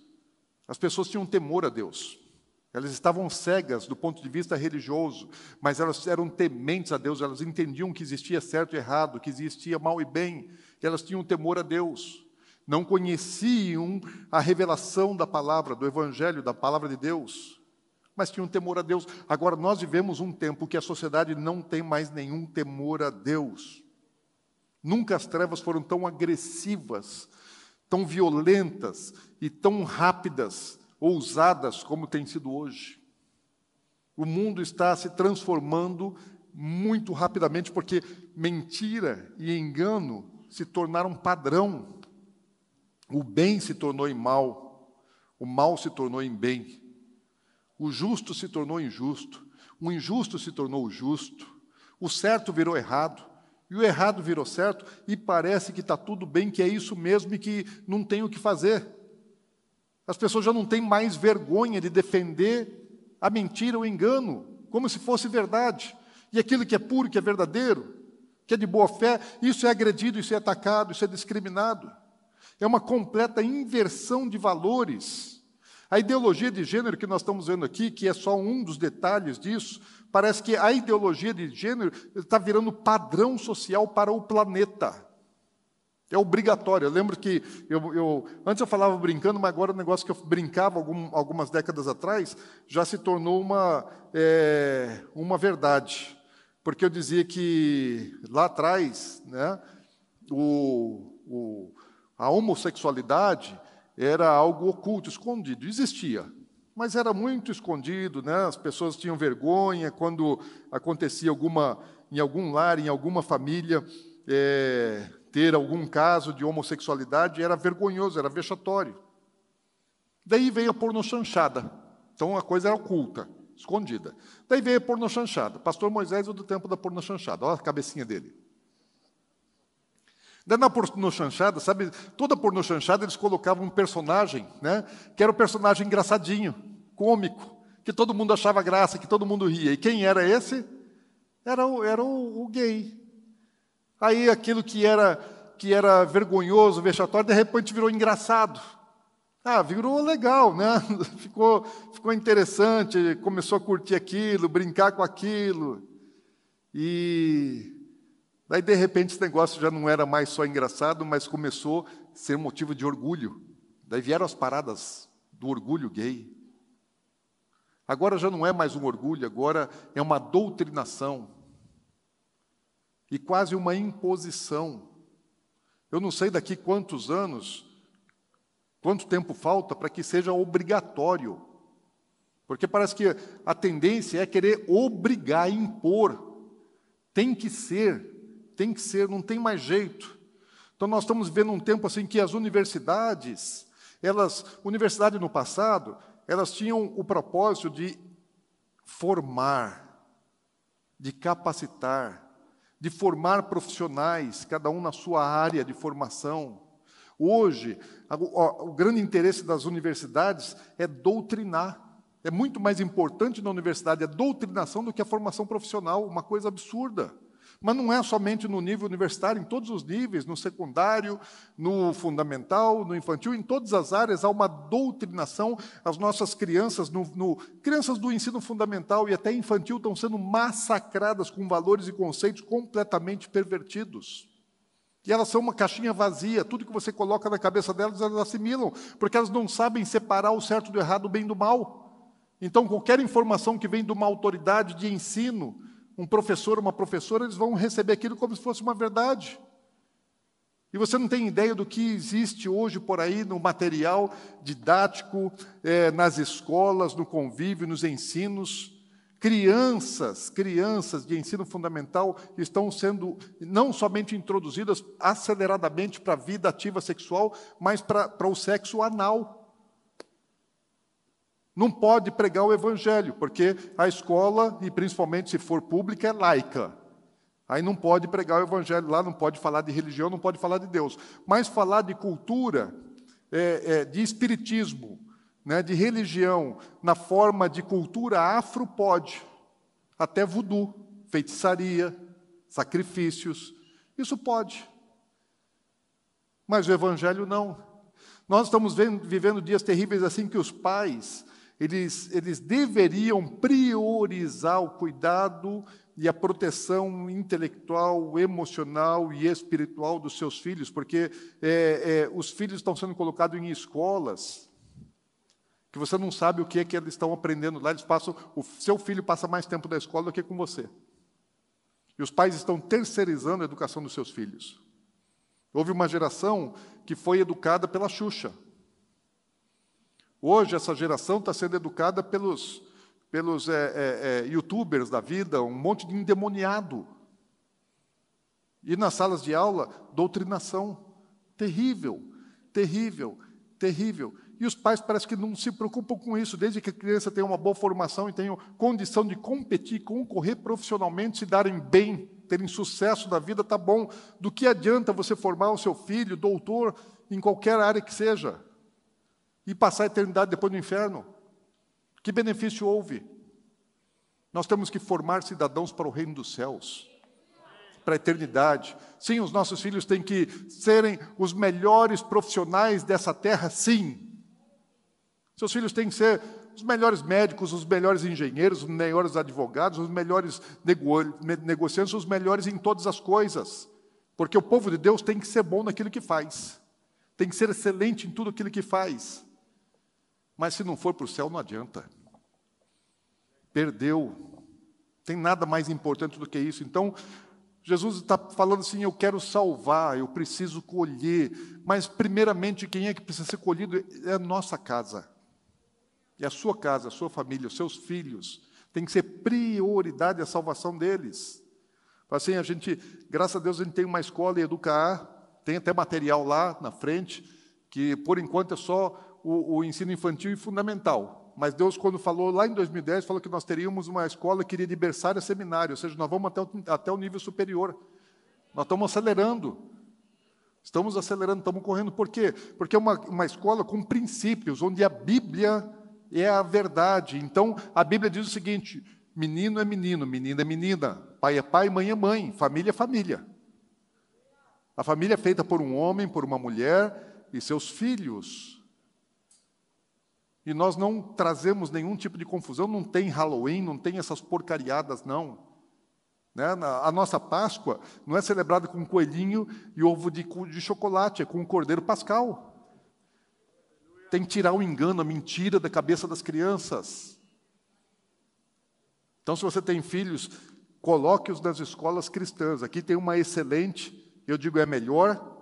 As pessoas tinham temor a Deus. Elas estavam cegas do ponto de vista religioso, mas elas eram tementes a Deus, elas entendiam que existia certo e errado, que existia mal e bem, elas tinham temor a Deus. Não conheciam a revelação da palavra, do evangelho, da palavra de Deus, mas tinham temor a Deus. Agora nós vivemos um tempo que a sociedade não tem mais nenhum temor a Deus. Nunca as trevas foram tão agressivas, tão violentas e tão rápidas ousadas como tem sido hoje. O mundo está se transformando muito rapidamente porque mentira e engano se tornaram padrão. O bem se tornou em mal, o mal se tornou em bem. O justo se tornou injusto, o injusto se tornou justo, o certo virou errado, e o errado virou certo, e parece que está tudo bem, que é isso mesmo e que não tem o que fazer. As pessoas já não têm mais vergonha de defender a mentira, o engano, como se fosse verdade. E aquilo que é puro, que é verdadeiro, que é de boa fé, isso é agredido, isso é atacado, isso é discriminado. É uma completa inversão de valores. A ideologia de gênero que nós estamos vendo aqui, que é só um dos detalhes disso, parece que a ideologia de gênero está virando padrão social para o planeta. É obrigatório. Eu lembro que eu, eu, antes eu falava brincando, mas agora o negócio que eu brincava algum, algumas décadas atrás já se tornou uma, é, uma verdade. Porque eu dizia que lá atrás né, o, o, a homossexualidade era algo oculto, escondido. Existia, mas era muito escondido, né? as pessoas tinham vergonha quando acontecia alguma, em algum lar, em alguma família. É, ter algum caso de homossexualidade era vergonhoso, era vexatório. Daí veio a pornochanchada. Então a coisa era oculta, escondida. Daí veio a pornochanchada. Pastor Moisés é do tempo da pornochanchada. Olha a cabecinha dele. Daí na pornochanchada, sabe, toda pornochanchada eles colocavam um personagem, né, que era o um personagem engraçadinho, cômico, que todo mundo achava graça, que todo mundo ria. E quem era esse? Era o, era o, o gay, Aí aquilo que era, que era vergonhoso, vexatório, de repente virou engraçado. Ah, virou legal, né? Ficou, ficou interessante, começou a curtir aquilo, brincar com aquilo. E daí, de repente, esse negócio já não era mais só engraçado, mas começou a ser motivo de orgulho. Daí vieram as paradas do orgulho gay. Agora já não é mais um orgulho, agora é uma doutrinação e quase uma imposição. Eu não sei daqui quantos anos, quanto tempo falta para que seja obrigatório. Porque parece que a tendência é querer obrigar, impor. Tem que ser, tem que ser, não tem mais jeito. Então nós estamos vivendo um tempo assim que as universidades, elas, universidade no passado, elas tinham o propósito de formar, de capacitar, de formar profissionais, cada um na sua área de formação. Hoje, o, grande interesse das universidades é doutrinar. É muito mais importante na universidade a doutrinação do que a formação profissional, uma coisa absurda. Mas não é somente no nível universitário, em todos os níveis, no secundário, no fundamental, no infantil, em todas as áreas há uma doutrinação. As nossas crianças, no, no, crianças do ensino fundamental e até infantil, estão sendo massacradas com valores e conceitos completamente pervertidos. E elas são uma caixinha vazia, tudo que você coloca na cabeça delas, elas assimilam, porque elas não sabem separar o certo do errado, o bem do mal. Então, qualquer informação que vem de uma autoridade de ensino, um professor, uma professora, eles vão receber aquilo como se fosse uma verdade. E você não tem ideia do que existe hoje por aí no material didático, é, nas escolas, no convívio, nos ensinos. Crianças, crianças de ensino fundamental estão sendo não somente introduzidas aceleradamente para a vida ativa sexual, mas para, para o sexo anal. Não pode pregar o evangelho, porque a escola, e principalmente se for pública, é laica. Aí não pode pregar o evangelho lá, não pode falar de religião, não pode falar de Deus. Mas falar de cultura, é, é, de espiritismo, né, de religião, na forma de cultura afro, pode. Até voodoo, feitiçaria, sacrifícios, isso pode. Mas o evangelho não. Nós estamos vendo, vivendo dias terríveis assim que os pais, eles, eles deveriam priorizar o cuidado e a proteção intelectual, emocional e espiritual dos seus filhos, porque é, é, os filhos estão sendo colocados em escolas que você não sabe o que é que eles estão aprendendo lá. Eles passam, o seu filho passa mais tempo da escola do que com você. E os pais estão terceirizando a educação dos seus filhos. Houve uma geração que foi educada pela Xuxa. Hoje, essa geração está sendo educada pelos pelos é, é, é, youtubers da vida, um monte de endemoniado. E nas salas de aula, doutrinação. Terrível, terrível, terrível. E os pais parece que não se preocupam com isso, desde que a criança tenha uma boa formação e tenha condição de competir, concorrer profissionalmente, se darem bem, terem sucesso na vida, tá bom. Do que adianta você formar o seu filho, doutor, em qualquer área que seja, e passar a eternidade depois no inferno? Que benefício houve? Nós temos que formar cidadãos para o reino dos céus, para a eternidade. Sim, os nossos filhos têm que serem os melhores profissionais dessa terra, sim. Seus filhos têm que ser os melhores médicos, os melhores engenheiros, os melhores advogados, os melhores nego negociantes, os melhores em todas as coisas. Porque o povo de Deus tem que ser bom naquilo que faz, tem que ser excelente em tudo aquilo que faz. Mas se não for para o céu, não adianta perdeu. Tem nada mais importante do que isso. Então, Jesus está falando assim: eu quero salvar, eu preciso colher. Mas, primeiramente, quem é que precisa ser colhido é a nossa casa. É a sua casa, a sua família, os seus filhos. Tem que ser prioridade a salvação deles. Assim, a gente, graças a Deus, a gente tem uma escola em Educar, tem até material lá na frente, que por enquanto é só o, o ensino infantil e fundamental mas Deus, quando falou lá em 2010, falou que nós teríamos uma escola que iria de berçário a seminário, ou seja, nós vamos até o, até o nível superior. Nós estamos acelerando. Estamos acelerando, estamos correndo. Por quê? Porque é uma, uma escola com princípios, onde a Bíblia é a verdade. Então, a Bíblia diz o seguinte: menino é menino, menina é menina, pai é pai, mãe é mãe, família é família. A família é feita por um homem, por uma mulher e seus filhos. E nós não trazemos nenhum tipo de confusão, não tem Halloween, não tem essas porcariadas, não. Né? A nossa Páscoa não é celebrada com coelhinho e ovo de, de chocolate, é com o cordeiro pascal. Tem que tirar o engano, a mentira da cabeça das crianças. Então, se você tem filhos, coloque-os nas escolas cristãs. Aqui tem uma excelente, eu digo é melhor,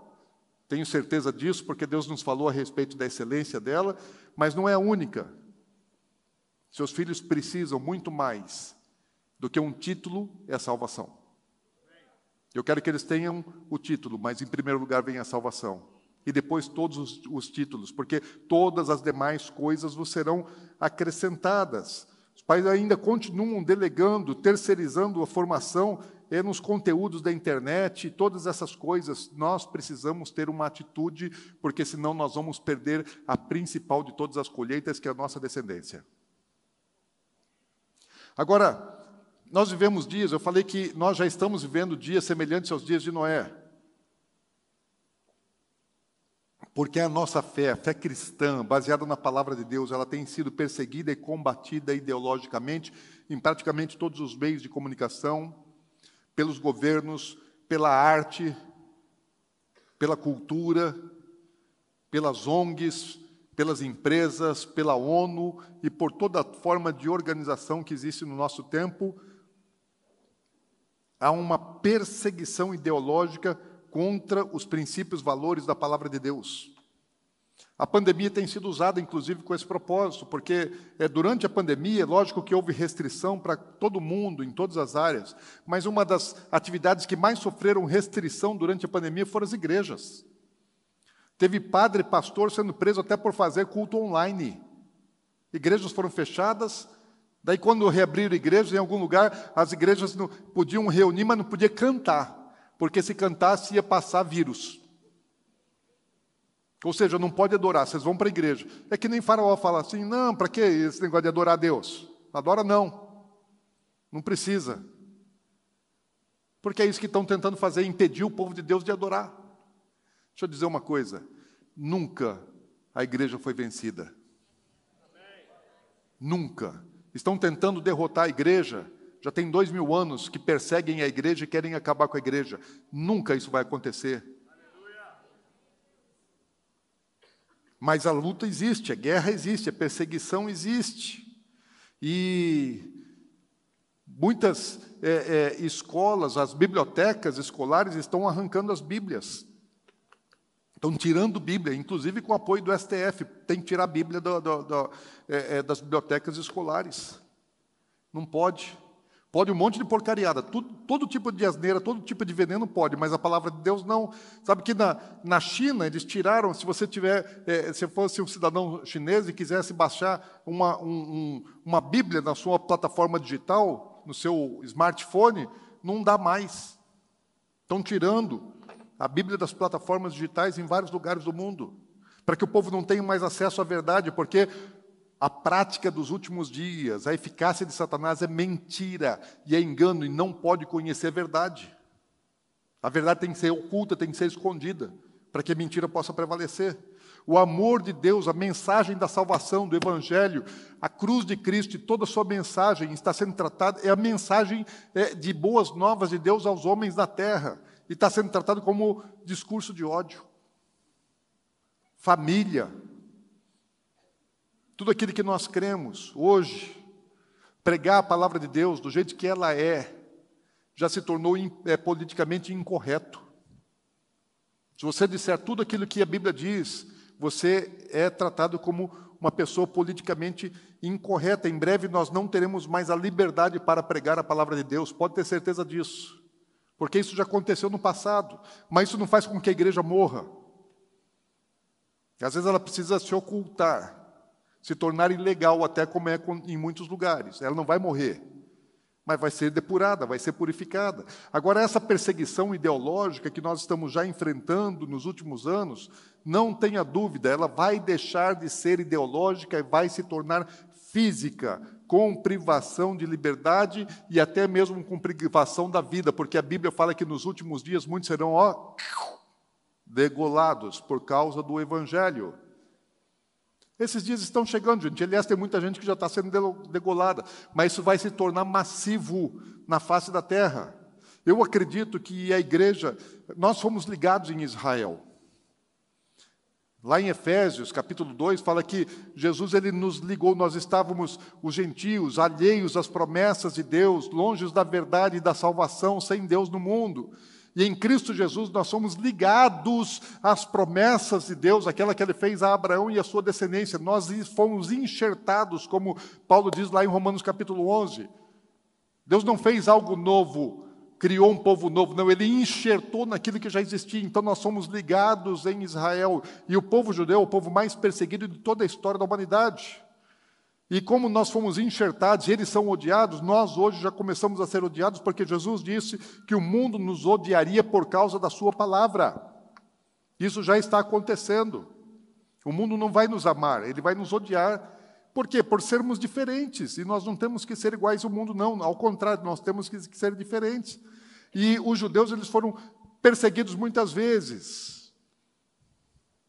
tenho certeza disso, porque Deus nos falou a respeito da excelência dela, mas não é a única. Seus filhos precisam muito mais do que um título e a salvação. Eu quero que eles tenham o título, mas em primeiro lugar vem a salvação. E depois todos os, os títulos, porque todas as demais coisas vos serão acrescentadas. Os pais ainda continuam delegando, terceirizando a formação é nos conteúdos da internet, todas essas coisas, nós precisamos ter uma atitude, porque senão nós vamos perder a principal de todas as colheitas, que é a nossa descendência. Agora, nós vivemos dias, eu falei que nós já estamos vivendo dias semelhantes aos dias de Noé. Porque a nossa fé, a fé cristã, baseada na palavra de Deus, ela tem sido perseguida e combatida ideologicamente em praticamente todos os meios de comunicação, pelos governos, pela arte. pela cultura, pelas ONGs, pelas empresas, pela ONU e por toda forma de organização que existe no nosso tempo, há uma perseguição ideológica contra os princípios, valores da palavra de Deus. A pandemia tem sido usada, inclusive, com esse propósito, porque é, durante a pandemia, lógico que houve restrição para todo mundo, em todas as áreas, mas uma das atividades que mais sofreram restrição durante a pandemia foram as igrejas. Teve padre e pastor sendo preso até por fazer culto online. Igrejas foram fechadas, daí quando reabriram igrejas, em algum lugar, as igrejas não podiam reunir, mas não podia cantar, porque se cantasse ia passar vírus. Ou seja, não pode adorar, vocês vão para a igreja. É que nem Faraó fala assim: não, para que esse negócio de adorar a Deus? Adora não. Não precisa. Porque é isso que estão tentando fazer, impedir o povo de Deus de adorar. Deixa eu dizer uma coisa: nunca a igreja foi vencida. Nunca. Estão tentando derrotar a igreja, já tem dois mil anos que perseguem a igreja e querem acabar com a igreja. Nunca isso vai acontecer. Mas a luta existe, a guerra existe, a perseguição existe. E muitas é, é, escolas, as bibliotecas escolares estão arrancando as Bíblias. Estão tirando Bíblia, inclusive com o apoio do STF, tem que tirar a Bíblia do, do, do, é, é, das bibliotecas escolares. Não pode. Pode um monte de porcariada, tudo, todo tipo de asneira, todo tipo de veneno pode, mas a palavra de Deus não. Sabe que na, na China eles tiraram, se você tiver, é, se fosse um cidadão chinês e quisesse baixar uma, um, um, uma Bíblia na sua plataforma digital, no seu smartphone, não dá mais. Estão tirando a Bíblia das plataformas digitais em vários lugares do mundo, para que o povo não tenha mais acesso à verdade, porque a prática dos últimos dias, a eficácia de Satanás é mentira e é engano e não pode conhecer a verdade. A verdade tem que ser oculta, tem que ser escondida, para que a mentira possa prevalecer. O amor de Deus, a mensagem da salvação, do Evangelho, a cruz de Cristo e toda a sua mensagem está sendo tratada, é a mensagem é, de boas novas de Deus aos homens da terra, e está sendo tratado como discurso de ódio. Família, tudo aquilo que nós cremos hoje, pregar a palavra de Deus do jeito que ela é, já se tornou é, politicamente incorreto. Se você disser tudo aquilo que a Bíblia diz, você é tratado como uma pessoa politicamente incorreta. Em breve nós não teremos mais a liberdade para pregar a palavra de Deus, pode ter certeza disso. Porque isso já aconteceu no passado, mas isso não faz com que a igreja morra. Às vezes ela precisa se ocultar, se tornar ilegal, até como é em muitos lugares. Ela não vai morrer, mas vai ser depurada, vai ser purificada. Agora, essa perseguição ideológica que nós estamos já enfrentando nos últimos anos, não tenha dúvida, ela vai deixar de ser ideológica e vai se tornar física, com privação de liberdade e até mesmo com privação da vida, porque a Bíblia fala que nos últimos dias muitos serão ó, degolados por causa do Evangelho. Esses dias estão chegando, gente. Aliás, tem muita gente que já está sendo degolada, mas isso vai se tornar massivo na face da terra. Eu acredito que a igreja, nós fomos ligados em Israel. Lá em Efésios, capítulo 2, fala que Jesus ele nos ligou, nós estávamos os gentios, alheios às promessas de Deus, longe da verdade e da salvação, sem Deus no mundo. E em Cristo Jesus nós somos ligados às promessas de Deus, aquela que ele fez a Abraão e a sua descendência. Nós fomos enxertados, como Paulo diz lá em Romanos capítulo 11. Deus não fez algo novo, criou um povo novo, não, ele enxertou naquilo que já existia. Então nós somos ligados em Israel. E o povo judeu é o povo mais perseguido de toda a história da humanidade. E como nós fomos enxertados e eles são odiados, nós hoje já começamos a ser odiados porque Jesus disse que o mundo nos odiaria por causa da Sua palavra. Isso já está acontecendo. O mundo não vai nos amar, ele vai nos odiar. Por quê? Por sermos diferentes. E nós não temos que ser iguais ao mundo, não. Ao contrário, nós temos que ser diferentes. E os judeus eles foram perseguidos muitas vezes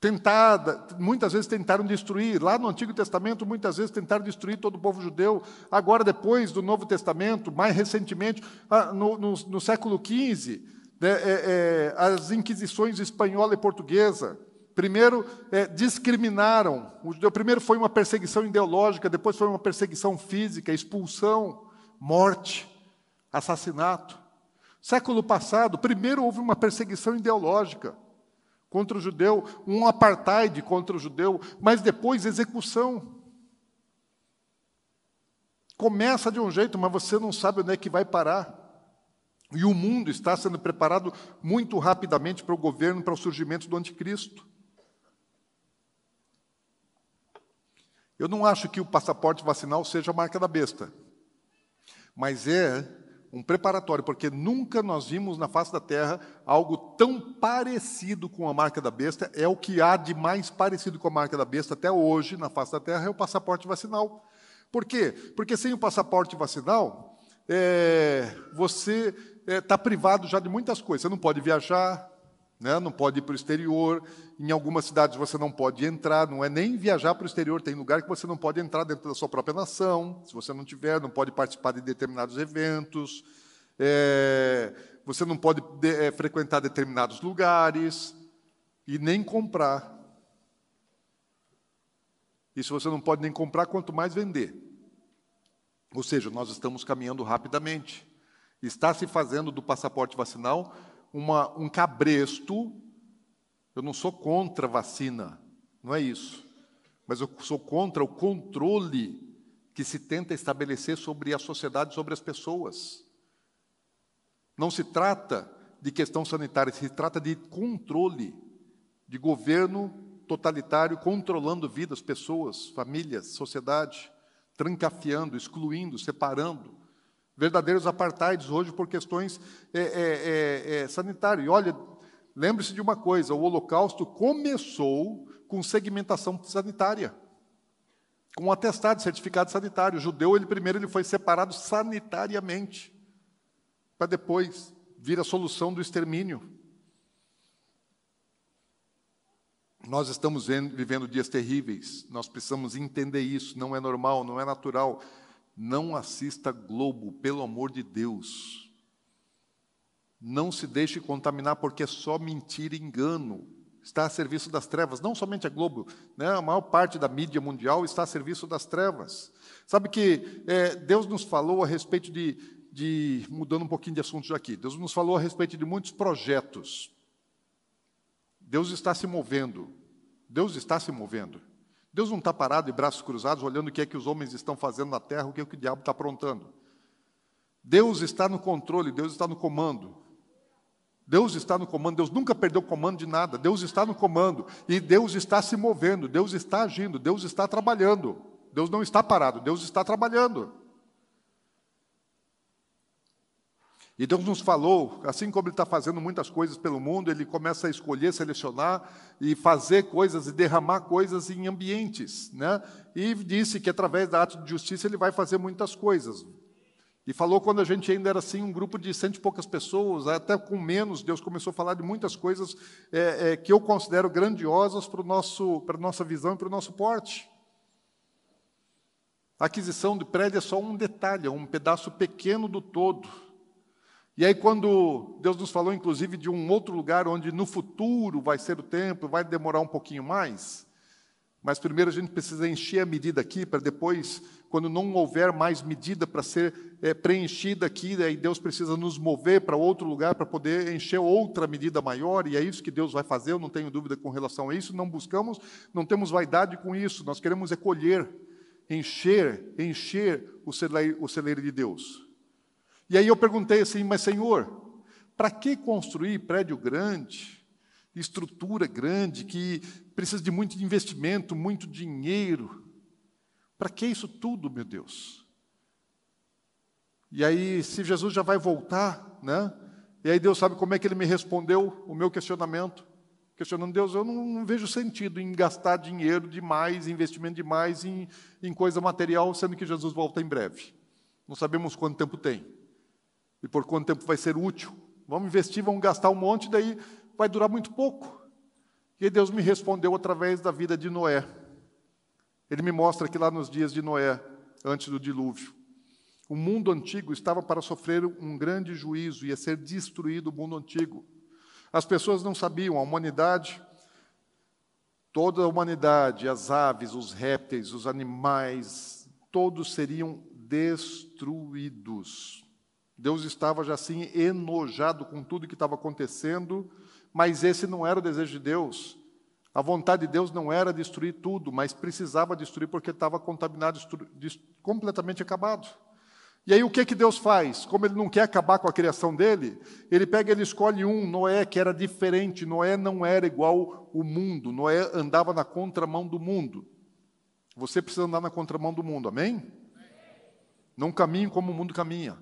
tentada, muitas vezes tentaram destruir. Lá no Antigo Testamento, muitas vezes tentaram destruir todo o povo judeu. Agora, depois do Novo Testamento, mais recentemente, ah, no, no, no século XV, né, é, é, as inquisições espanhola e portuguesa, primeiro é, discriminaram. O judeu primeiro foi uma perseguição ideológica, depois foi uma perseguição física, expulsão, morte, assassinato. Século passado, primeiro houve uma perseguição ideológica contra o judeu, um apartheid contra o judeu, mas depois execução. Começa de um jeito, mas você não sabe onde é que vai parar. E o mundo está sendo preparado muito rapidamente para o governo, para o surgimento do anticristo. Eu não acho que o passaporte vacinal seja a marca da besta, mas é um preparatório, porque nunca nós vimos na face da terra algo tão parecido com a marca da besta. É o que há de mais parecido com a marca da besta até hoje na face da terra é o passaporte vacinal. Por quê? Porque sem o passaporte vacinal, é, você está é, tá privado já de muitas coisas. Você não pode viajar, né? não pode ir para o exterior. Em algumas cidades você não pode entrar, não é nem viajar para o exterior, tem lugar que você não pode entrar dentro da sua própria nação. Se você não tiver, não pode participar de determinados eventos. É, você não pode de, é, frequentar determinados lugares e nem comprar. E se você não pode nem comprar, quanto mais vender. Ou seja, nós estamos caminhando rapidamente. Está se fazendo do passaporte vacinal uma, um cabresto. Eu não sou contra a vacina, não é isso. Mas eu sou contra o controle que se tenta estabelecer sobre a sociedade, sobre as pessoas. Não se trata de questão sanitária, se trata de controle, de governo totalitário controlando vidas, pessoas, famílias, sociedade, trancafiando, excluindo, separando verdadeiros apartheids hoje por questões é, é, é, é sanitárias. E olha, lembre-se de uma coisa: o Holocausto começou com segmentação sanitária, com atestado, certificado sanitário. O judeu, ele primeiro ele foi separado sanitariamente, para depois vir a solução do extermínio. Nós estamos vivendo dias terríveis, nós precisamos entender isso, não é normal, não é natural. Não assista Globo, pelo amor de Deus. Não se deixe contaminar, porque é só mentira e engano. Está a serviço das trevas. Não somente a Globo, né? a maior parte da mídia mundial está a serviço das trevas. Sabe que é, Deus nos falou a respeito de, de. Mudando um pouquinho de assuntos aqui. Deus nos falou a respeito de muitos projetos. Deus está se movendo. Deus está se movendo. Deus não está parado de braços cruzados olhando o que é que os homens estão fazendo na terra, o que é que o diabo está aprontando. Deus está no controle, Deus está no comando. Deus está no comando, Deus nunca perdeu o comando de nada, Deus está no comando e Deus está se movendo, Deus está agindo, Deus está trabalhando. Deus não está parado, Deus está trabalhando. E Deus nos falou, assim como Ele está fazendo muitas coisas pelo mundo, Ele começa a escolher, selecionar e fazer coisas e derramar coisas em ambientes. Né? E disse que através da ato de justiça Ele vai fazer muitas coisas. E falou quando a gente ainda era assim, um grupo de cento e poucas pessoas, até com menos, Deus começou a falar de muitas coisas é, é, que eu considero grandiosas para, para a nossa visão e para o nosso porte. A aquisição de prédio é só um detalhe, é um pedaço pequeno do todo. E aí, quando Deus nos falou, inclusive, de um outro lugar onde no futuro vai ser o templo, vai demorar um pouquinho mais, mas primeiro a gente precisa encher a medida aqui, para depois, quando não houver mais medida para ser é, preenchida aqui, aí Deus precisa nos mover para outro lugar para poder encher outra medida maior, e é isso que Deus vai fazer, eu não tenho dúvida com relação a isso. Não buscamos, não temos vaidade com isso, nós queremos é colher, encher, encher o celeiro, o celeiro de Deus. E aí eu perguntei assim, mas Senhor, para que construir prédio grande, estrutura grande, que precisa de muito investimento, muito dinheiro? Para que isso tudo, meu Deus? E aí, se Jesus já vai voltar, né? E aí Deus sabe como é que ele me respondeu o meu questionamento. Questionando Deus, eu não, não vejo sentido em gastar dinheiro demais, investimento demais em, em coisa material, sendo que Jesus volta em breve. Não sabemos quanto tempo tem e por quanto tempo vai ser útil. Vamos investir, vamos gastar um monte, daí vai durar muito pouco. E Deus me respondeu através da vida de Noé. Ele me mostra que lá nos dias de Noé, antes do dilúvio, O mundo antigo estava para sofrer um grande juízo, ia ser destruído o mundo antigo. As pessoas não sabiam, a humanidade, toda a humanidade, as aves, os répteis, os animais, todos seriam destruídos. Deus estava já assim enojado com tudo que estava acontecendo, mas esse não era o desejo de Deus. A vontade de Deus não era destruir tudo, mas precisava destruir porque estava contaminado, completamente acabado. E aí o que, que Deus faz? Como ele não quer acabar com a criação dele, ele pega, ele escolhe um, Noé, que era diferente. Noé não era igual o mundo. Noé andava na contramão do mundo. Você precisa andar na contramão do mundo, amém? Não caminhe como o mundo caminha.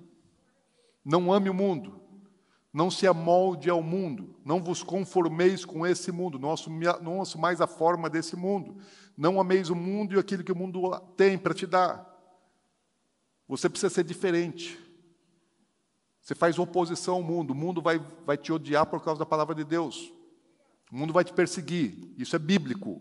Não ame o mundo. Não se amolde ao mundo. Não vos conformeis com esse mundo. Não, não assumais a forma desse mundo. Não ameis o mundo e aquilo que o mundo tem para te dar. Você precisa ser diferente. Você faz oposição ao mundo, o mundo vai, vai te odiar por causa da palavra de Deus. O mundo vai te perseguir. Isso é bíblico.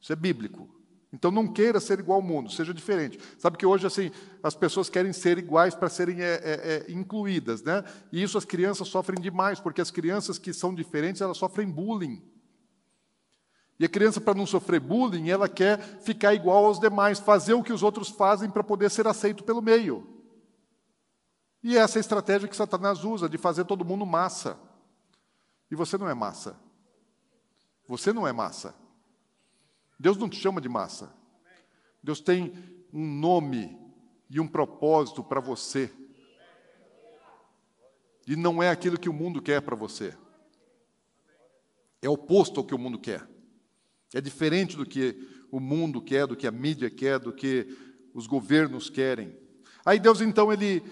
Isso é bíblico. Então não queira ser igual ao mundo, seja diferente. Sabe que hoje assim as pessoas querem ser iguais para serem é, é, é, incluídas, né? E isso as crianças sofrem demais, porque as crianças que são diferentes elas sofrem bullying. E a criança, para não sofrer bullying, ela quer ficar igual aos demais, fazer o que os outros fazem para poder ser aceito pelo meio. E essa é a estratégia que Satanás usa, de fazer todo mundo massa. E você não é massa. Você não é massa. Deus não te chama de massa. Deus tem um nome e um propósito para você. E não é aquilo que o mundo quer para você. É oposto ao que o mundo quer. É diferente do que o mundo quer, do que a mídia quer, do que os governos querem. Aí Deus então ele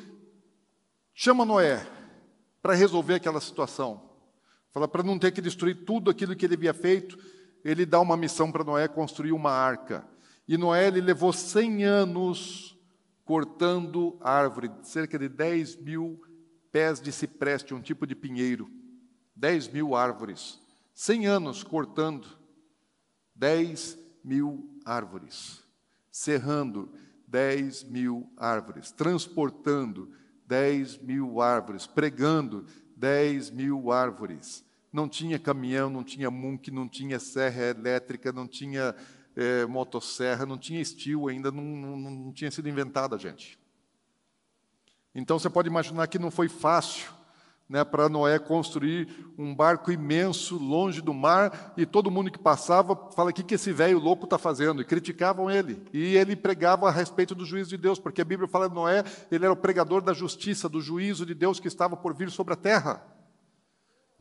chama Noé para resolver aquela situação. Fala para não ter que destruir tudo aquilo que ele havia feito, ele dá uma missão para Noé construir uma arca. E Noé ele levou 100 anos cortando árvore, cerca de 10 mil pés de cipreste, um tipo de pinheiro. 10 mil árvores. 100 anos cortando. 10 mil árvores, serrando 10 mil árvores, transportando 10 mil árvores, pregando 10 mil árvores. Não tinha caminhão, não tinha munk, não tinha serra elétrica, não tinha é, motosserra, não tinha estilo ainda, não, não, não tinha sido inventada, gente. Então você pode imaginar que não foi fácil né, para Noé construir um barco imenso longe do mar, e todo mundo que passava fala: o que, que esse velho louco está fazendo? E criticavam ele. E ele pregava a respeito do juízo de Deus, porque a Bíblia fala de Noé, ele era o pregador da justiça, do juízo de Deus que estava por vir sobre a terra.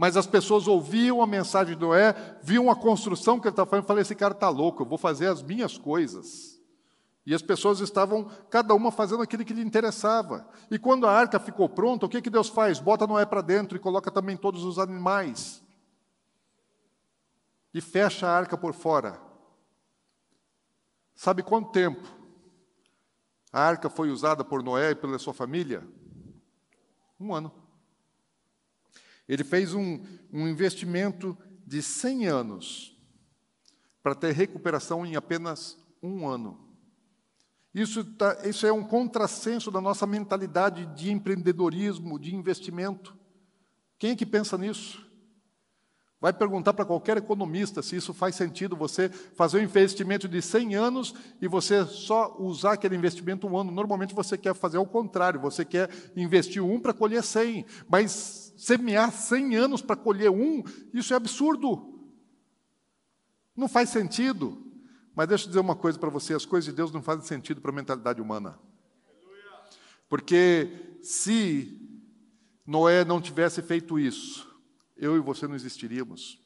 Mas as pessoas ouviam a mensagem de Noé, viam a construção que ele estava fazendo, e falaram: esse cara está louco, eu vou fazer as minhas coisas. E as pessoas estavam, cada uma fazendo aquilo que lhe interessava. E quando a arca ficou pronta, o que, que Deus faz? Bota Noé para dentro e coloca também todos os animais. E fecha a arca por fora. Sabe quanto tempo a arca foi usada por Noé e pela sua família? Um ano. Ele fez um, um investimento de 100 anos para ter recuperação em apenas um ano. Isso, tá, isso é um contrassenso da nossa mentalidade de empreendedorismo, de investimento. Quem é que pensa nisso? Vai perguntar para qualquer economista se isso faz sentido, você fazer um investimento de 100 anos e você só usar aquele investimento um ano. Normalmente você quer fazer o contrário, você quer investir um para colher 100, mas semear 100 anos para colher um, isso é absurdo. Não faz sentido. Mas deixa eu dizer uma coisa para você: as coisas de Deus não fazem sentido para a mentalidade humana. Porque se Noé não tivesse feito isso, eu e você não existiríamos.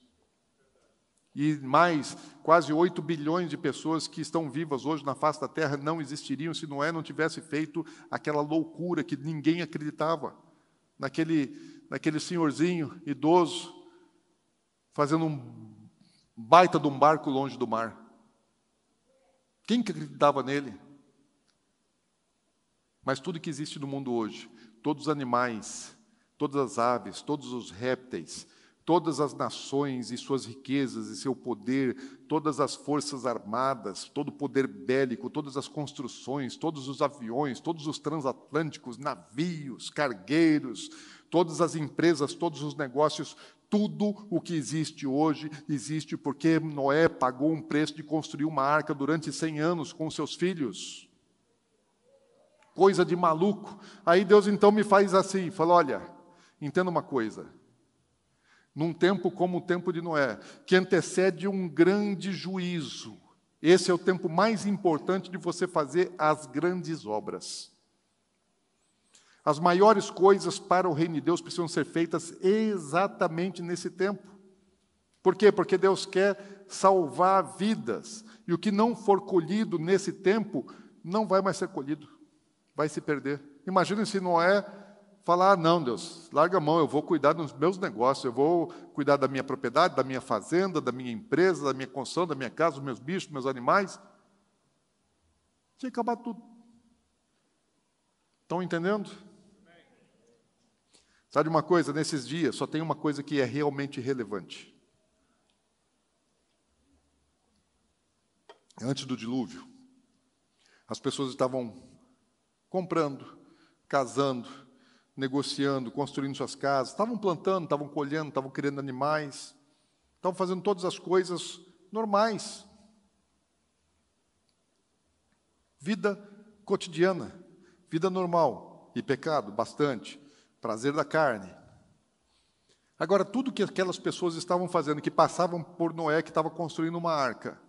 E mais, quase 8 bilhões de pessoas que estão vivas hoje na face da terra não existiriam se Noé não tivesse feito aquela loucura que ninguém acreditava. Naquele, naquele senhorzinho idoso, fazendo um baita de um barco longe do mar. Quem que acreditava nele? Mas tudo que existe no mundo hoje, todos os animais, todas as aves, todos os répteis, todas as nações e suas riquezas e seu poder, todas as forças armadas, todo o poder bélico, todas as construções, todos os aviões, todos os transatlânticos, navios, cargueiros, todas as empresas, todos os negócios, tudo o que existe hoje existe porque Noé pagou um preço de construir uma arca durante 100 anos com seus filhos. Coisa de maluco. Aí Deus então me faz assim, fala: olha, entenda uma coisa num tempo como o tempo de Noé, que antecede um grande juízo. Esse é o tempo mais importante de você fazer as grandes obras. As maiores coisas para o reino de Deus precisam ser feitas exatamente nesse tempo. Por quê? Porque Deus quer salvar vidas. E o que não for colhido nesse tempo não vai mais ser colhido, vai se perder. Imagine se Noé falar: ah, não, Deus, larga a mão, eu vou cuidar dos meus negócios, eu vou cuidar da minha propriedade, da minha fazenda, da minha empresa, da minha construção, da minha casa, dos meus bichos, dos meus animais. Tinha acabar tudo. Estão entendendo? Sabe uma coisa? Nesses dias só tem uma coisa que é realmente relevante. Antes do dilúvio, as pessoas estavam comprando, casando, negociando, construindo suas casas, estavam plantando, estavam colhendo, estavam criando animais, estavam fazendo todas as coisas normais. Vida cotidiana, vida normal e pecado, bastante, prazer da carne. Agora, tudo que aquelas pessoas estavam fazendo, que passavam por Noé, que estava construindo uma arca,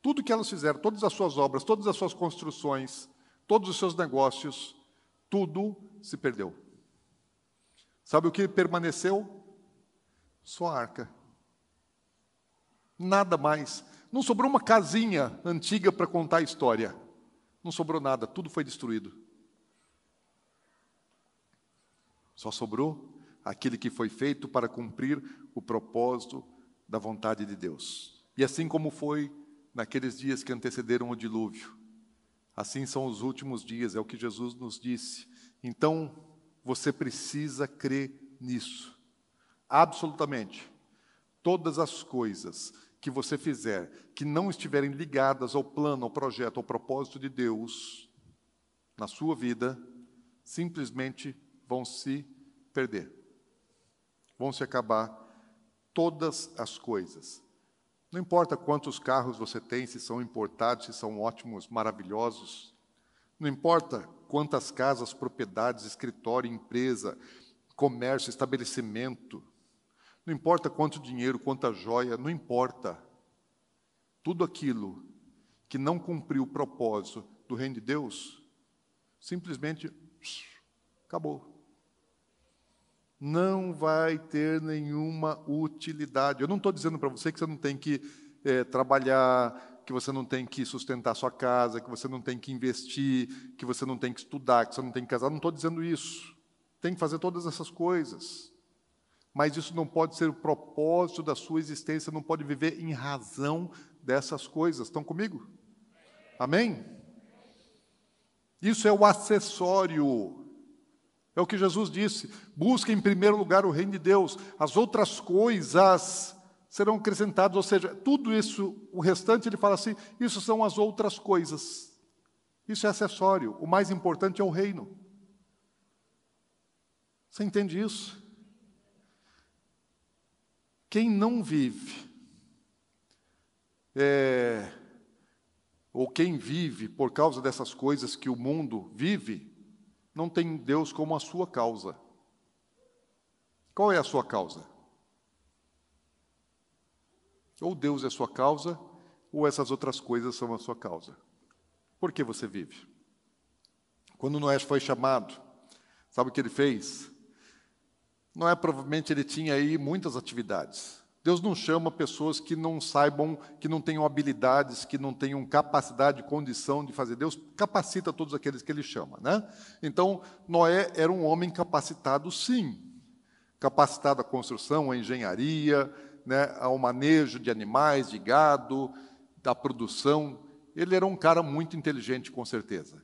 tudo que elas fizeram, todas as suas obras, todas as suas construções, todos os seus negócios, tudo se perdeu. Sabe o que permaneceu? Só a arca. Nada mais. Não sobrou uma casinha antiga para contar a história. Não sobrou nada, tudo foi destruído. Só sobrou aquele que foi feito para cumprir o propósito da vontade de Deus. E assim como foi naqueles dias que antecederam o dilúvio, assim são os últimos dias, é o que Jesus nos disse. Então, você precisa crer nisso. Absolutamente. Todas as coisas que você fizer que não estiverem ligadas ao plano, ao projeto, ao propósito de Deus na sua vida, simplesmente vão se perder. Vão se acabar todas as coisas. Não importa quantos carros você tem, se são importados, se são ótimos, maravilhosos. Não importa quantas casas, propriedades, escritório, empresa, comércio, estabelecimento. Não importa quanto dinheiro, quanta joia, não importa. Tudo aquilo que não cumpriu o propósito do reino de Deus, simplesmente acabou. Não vai ter nenhuma utilidade. Eu não estou dizendo para você que você não tem que é, trabalhar que você não tem que sustentar sua casa, que você não tem que investir, que você não tem que estudar, que você não tem que casar. Não estou dizendo isso. Tem que fazer todas essas coisas. Mas isso não pode ser o propósito da sua existência, não pode viver em razão dessas coisas. Estão comigo? Amém? Isso é o acessório. É o que Jesus disse: busque em primeiro lugar o reino de Deus, as outras coisas serão acrescentados, ou seja, tudo isso, o restante ele fala assim, isso são as outras coisas. Isso é acessório, o mais importante é o reino. Você entende isso? Quem não vive, é, ou quem vive por causa dessas coisas que o mundo vive, não tem Deus como a sua causa. Qual é a sua causa? Ou Deus é a sua causa, ou essas outras coisas são a sua causa. Por que você vive? Quando Noé foi chamado, sabe o que ele fez? Noé provavelmente ele tinha aí muitas atividades. Deus não chama pessoas que não saibam, que não tenham habilidades, que não tenham capacidade, condição de fazer. Deus capacita todos aqueles que Ele chama, né? Então Noé era um homem capacitado, sim, capacitado à construção, à engenharia, né, ao manejo de animais, de gado, da produção. Ele era um cara muito inteligente, com certeza.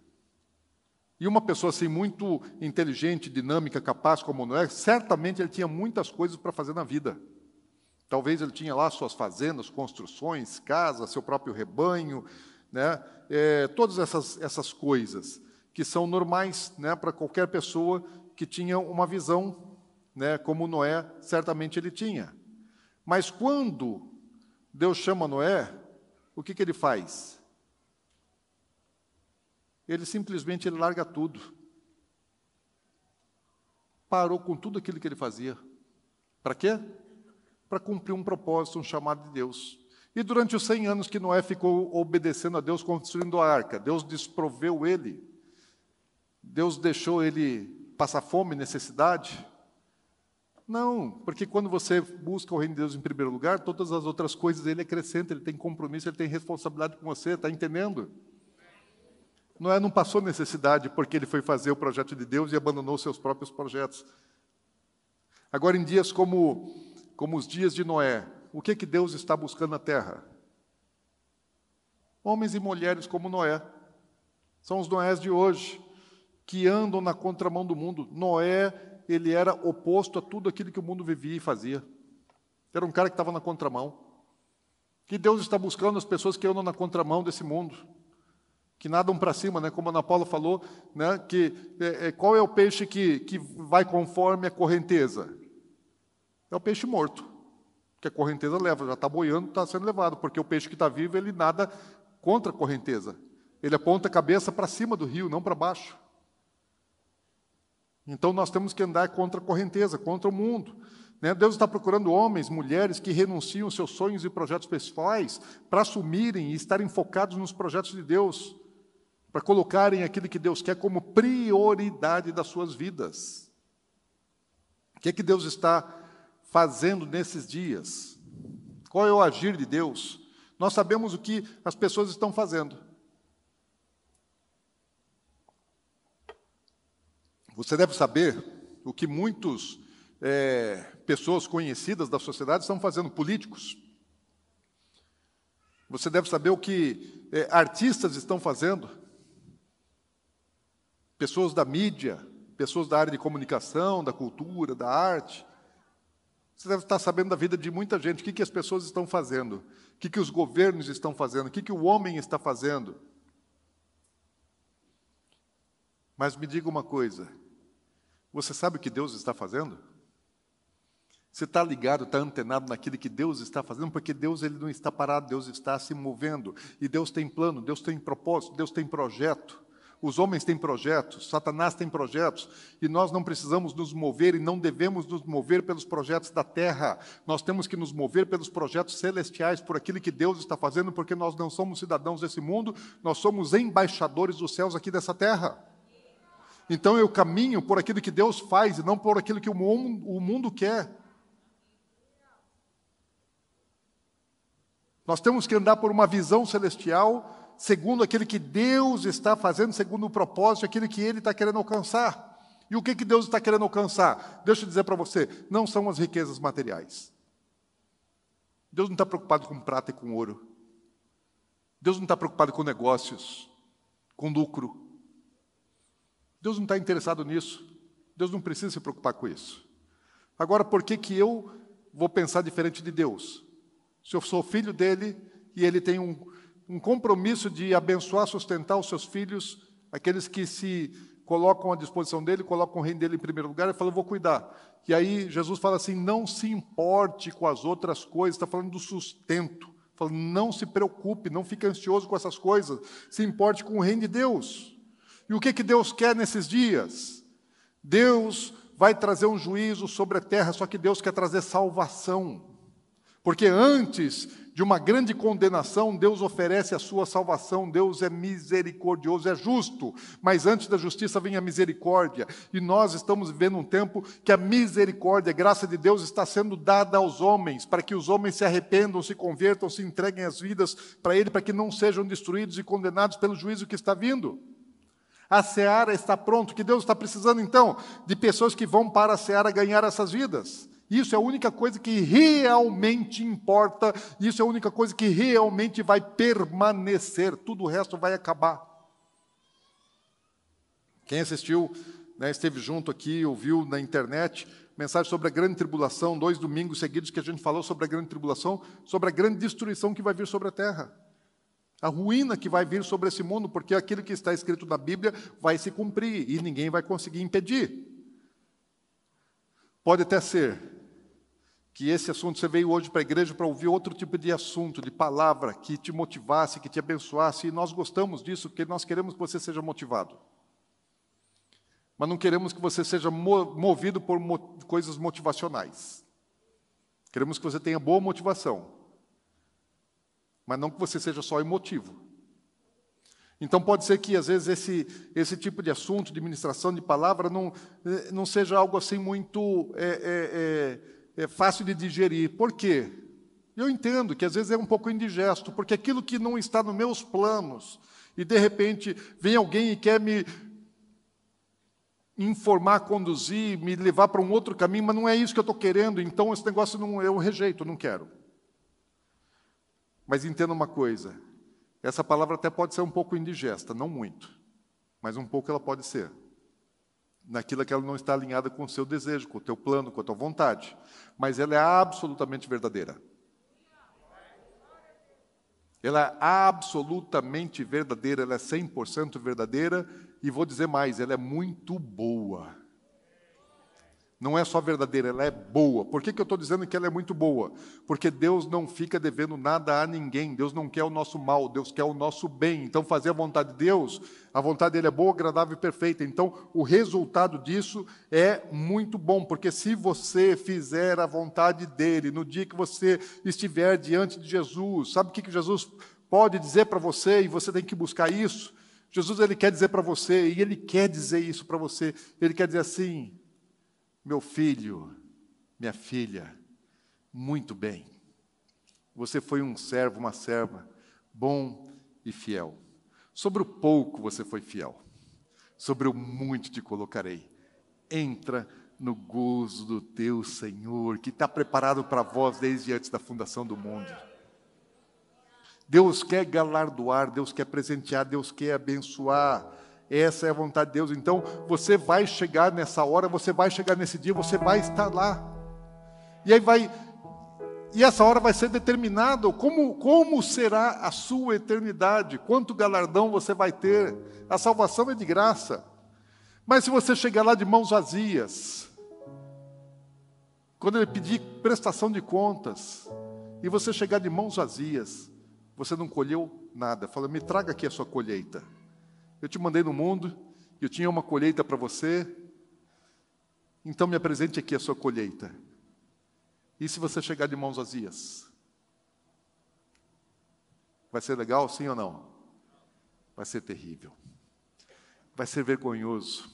E uma pessoa assim muito inteligente, dinâmica, capaz como Noé, certamente ele tinha muitas coisas para fazer na vida. Talvez ele tinha lá suas fazendas, construções, casa, seu próprio rebanho, né? É, todas essas, essas coisas que são normais né, para qualquer pessoa que tinha uma visão, né, como Noé certamente ele tinha. Mas quando Deus chama Noé, o que, que ele faz? Ele simplesmente ele larga tudo. Parou com tudo aquilo que ele fazia. Para quê? Para cumprir um propósito, um chamado de Deus. E durante os 100 anos que Noé ficou obedecendo a Deus, construindo a arca, Deus desproveu ele. Deus deixou ele passar fome, necessidade. Não, porque quando você busca o reino de Deus em primeiro lugar, todas as outras coisas ele acrescenta, ele tem compromisso, ele tem responsabilidade com você, está entendendo? Noé não passou necessidade porque ele foi fazer o projeto de Deus e abandonou seus próprios projetos. Agora, em dias como, como os dias de Noé, o que, que Deus está buscando na terra? Homens e mulheres como Noé. São os Noés de hoje, que andam na contramão do mundo. Noé, ele era oposto a tudo aquilo que o mundo vivia e fazia. Era um cara que estava na contramão. Que Deus está buscando as pessoas que andam na contramão desse mundo que nadam para cima, né? como a Ana Paula falou, né? que é, é, qual é o peixe que, que vai conforme a correnteza? É o peixe morto, que a correnteza leva, já está boiando, está sendo levado, porque o peixe que está vivo, ele nada contra a correnteza. Ele aponta a cabeça para cima do rio, não para baixo. Então nós temos que andar contra a correnteza, contra o mundo. Né? Deus está procurando homens, mulheres que renunciam seus sonhos e projetos pessoais para assumirem e estarem focados nos projetos de Deus para colocarem aquilo que Deus quer como prioridade das suas vidas. O que é que Deus está fazendo nesses dias? Qual é o agir de Deus? Nós sabemos o que as pessoas estão fazendo. Você deve saber o que muitas é, pessoas conhecidas da sociedade estão fazendo, políticos. Você deve saber o que é, artistas estão fazendo pessoas da mídia, pessoas da área de comunicação, da cultura, da arte. Você deve estar sabendo da vida de muita gente, o que, que as pessoas estão fazendo, o que, que os governos estão fazendo, o que, que o homem está fazendo. Mas me diga uma coisa: você sabe o que Deus está fazendo? Você está ligado, está antenado naquilo que Deus está fazendo, porque Deus ele não está parado, Deus está se movendo. E Deus tem plano, Deus tem propósito, Deus tem projeto. Os homens têm projetos, Satanás tem projetos, e nós não precisamos nos mover e não devemos nos mover pelos projetos da terra. Nós temos que nos mover pelos projetos celestiais, por aquilo que Deus está fazendo, porque nós não somos cidadãos desse mundo, nós somos embaixadores dos céus aqui dessa terra. Então eu caminho por aquilo que Deus faz e não por aquilo que o mundo, quer. Nós temos que andar por uma visão celestial segundo aquilo que Deus está fazendo, segundo o propósito, aquilo que Ele está querendo alcançar. E o que, que Deus está querendo alcançar? Deixa eu dizer para você: não são as riquezas materiais. Deus não está preocupado com prata e com ouro. Deus não está preocupado com negócios, com lucro. Deus não está interessado nisso. Deus não precisa se preocupar com isso. Agora, por que, que eu vou pensar diferente de Deus? Se eu sou filho dele e ele tem um, um compromisso de abençoar, sustentar os seus filhos, aqueles que se colocam à disposição dele, colocam o reino dele em primeiro lugar, ele fala, eu vou cuidar. E aí Jesus fala assim, não se importe com as outras coisas, está falando do sustento. Fala, não se preocupe, não fique ansioso com essas coisas, se importe com o reino de Deus. E o que, que Deus quer nesses dias? Deus vai trazer um juízo sobre a terra, só que Deus quer trazer salvação. Porque antes de uma grande condenação, Deus oferece a sua salvação, Deus é misericordioso, é justo, mas antes da justiça vem a misericórdia, e nós estamos vivendo um tempo que a misericórdia, a graça de Deus está sendo dada aos homens, para que os homens se arrependam, se convertam, se entreguem as vidas para Ele, para que não sejam destruídos e condenados pelo juízo que está vindo. A seara está pronta, o que Deus está precisando então? De pessoas que vão para a seara ganhar essas vidas. Isso é a única coisa que realmente importa, isso é a única coisa que realmente vai permanecer, tudo o resto vai acabar. Quem assistiu, né, esteve junto aqui, ouviu na internet mensagem sobre a grande tribulação, dois domingos seguidos que a gente falou sobre a grande tribulação, sobre a grande destruição que vai vir sobre a terra. A ruína que vai vir sobre esse mundo, porque aquilo que está escrito na Bíblia vai se cumprir e ninguém vai conseguir impedir. Pode até ser que esse assunto você veio hoje para a igreja para ouvir outro tipo de assunto, de palavra que te motivasse, que te abençoasse, e nós gostamos disso, porque nós queremos que você seja motivado. Mas não queremos que você seja movido por coisas motivacionais. Queremos que você tenha boa motivação, mas não que você seja só emotivo. Então pode ser que às vezes esse, esse tipo de assunto, de ministração de palavra, não, eh, não seja algo assim muito é, é, é, fácil de digerir. Por quê? Eu entendo que às vezes é um pouco indigesto, porque aquilo que não está nos meus planos, e de repente vem alguém e quer me informar, conduzir, me levar para um outro caminho, mas não é isso que eu estou querendo, então esse negócio não, eu rejeito, não quero. Mas entenda uma coisa: essa palavra até pode ser um pouco indigesta, não muito, mas um pouco ela pode ser. Naquilo que ela não está alinhada com o seu desejo, com o teu plano, com a tua vontade. Mas ela é absolutamente verdadeira. Ela é absolutamente verdadeira, ela é 100% verdadeira, e vou dizer mais, ela é muito boa não é só verdadeira, ela é boa. Por que, que eu estou dizendo que ela é muito boa? Porque Deus não fica devendo nada a ninguém, Deus não quer o nosso mal, Deus quer o nosso bem. Então, fazer a vontade de Deus, a vontade dele é boa, agradável e perfeita. Então, o resultado disso é muito bom, porque se você fizer a vontade dele, no dia que você estiver diante de Jesus, sabe o que, que Jesus pode dizer para você e você tem que buscar isso? Jesus ele quer dizer para você, e ele quer dizer isso para você, ele quer dizer assim: meu filho, minha filha, muito bem. Você foi um servo, uma serva, bom e fiel. Sobre o pouco você foi fiel, sobre o muito te colocarei. Entra no gozo do teu Senhor, que está preparado para vós desde antes da fundação do mundo. Deus quer galardoar, Deus quer presentear, Deus quer abençoar. Essa é a vontade de Deus. Então, você vai chegar nessa hora, você vai chegar nesse dia, você vai estar lá. E aí vai e essa hora vai ser determinada como como será a sua eternidade, quanto galardão você vai ter. A salvação é de graça. Mas se você chegar lá de mãos vazias, quando ele pedir prestação de contas, e você chegar de mãos vazias, você não colheu nada. Fala, me traga aqui a sua colheita. Eu te mandei no mundo, eu tinha uma colheita para você, então me apresente aqui a sua colheita. E se você chegar de mãos vazias? Vai ser legal, sim ou não? Vai ser terrível. Vai ser vergonhoso.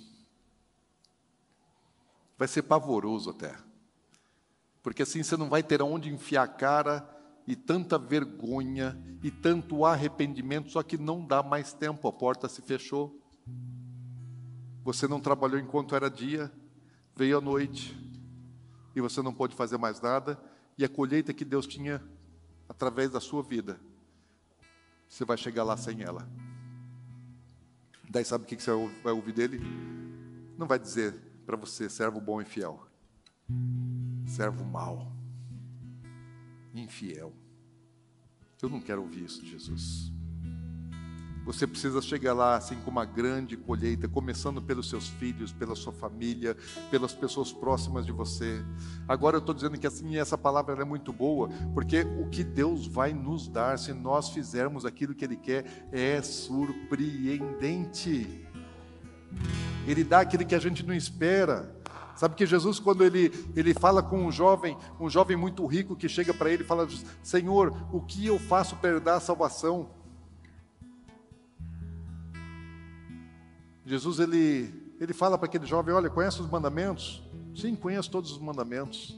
Vai ser pavoroso até. Porque assim você não vai ter aonde enfiar a cara e tanta vergonha e tanto arrependimento, só que não dá mais tempo, a porta se fechou. Você não trabalhou enquanto era dia, veio a noite e você não pôde fazer mais nada, e a colheita que Deus tinha através da sua vida, você vai chegar lá sem ela. Daí sabe o que você vai ouvir dele? Não vai dizer para você, servo bom e fiel, servo mau infiel. Eu não quero ouvir isso Jesus. Você precisa chegar lá assim com uma grande colheita, começando pelos seus filhos, pela sua família, pelas pessoas próximas de você. Agora eu estou dizendo que assim essa palavra é muito boa, porque o que Deus vai nos dar se nós fizermos aquilo que Ele quer é surpreendente. Ele dá aquilo que a gente não espera. Sabe que Jesus, quando ele, ele fala com um jovem, um jovem muito rico que chega para ele e fala: Senhor, o que eu faço para herdar a salvação? Jesus ele, ele fala para aquele jovem: Olha, conhece os mandamentos? Sim, conheço todos os mandamentos.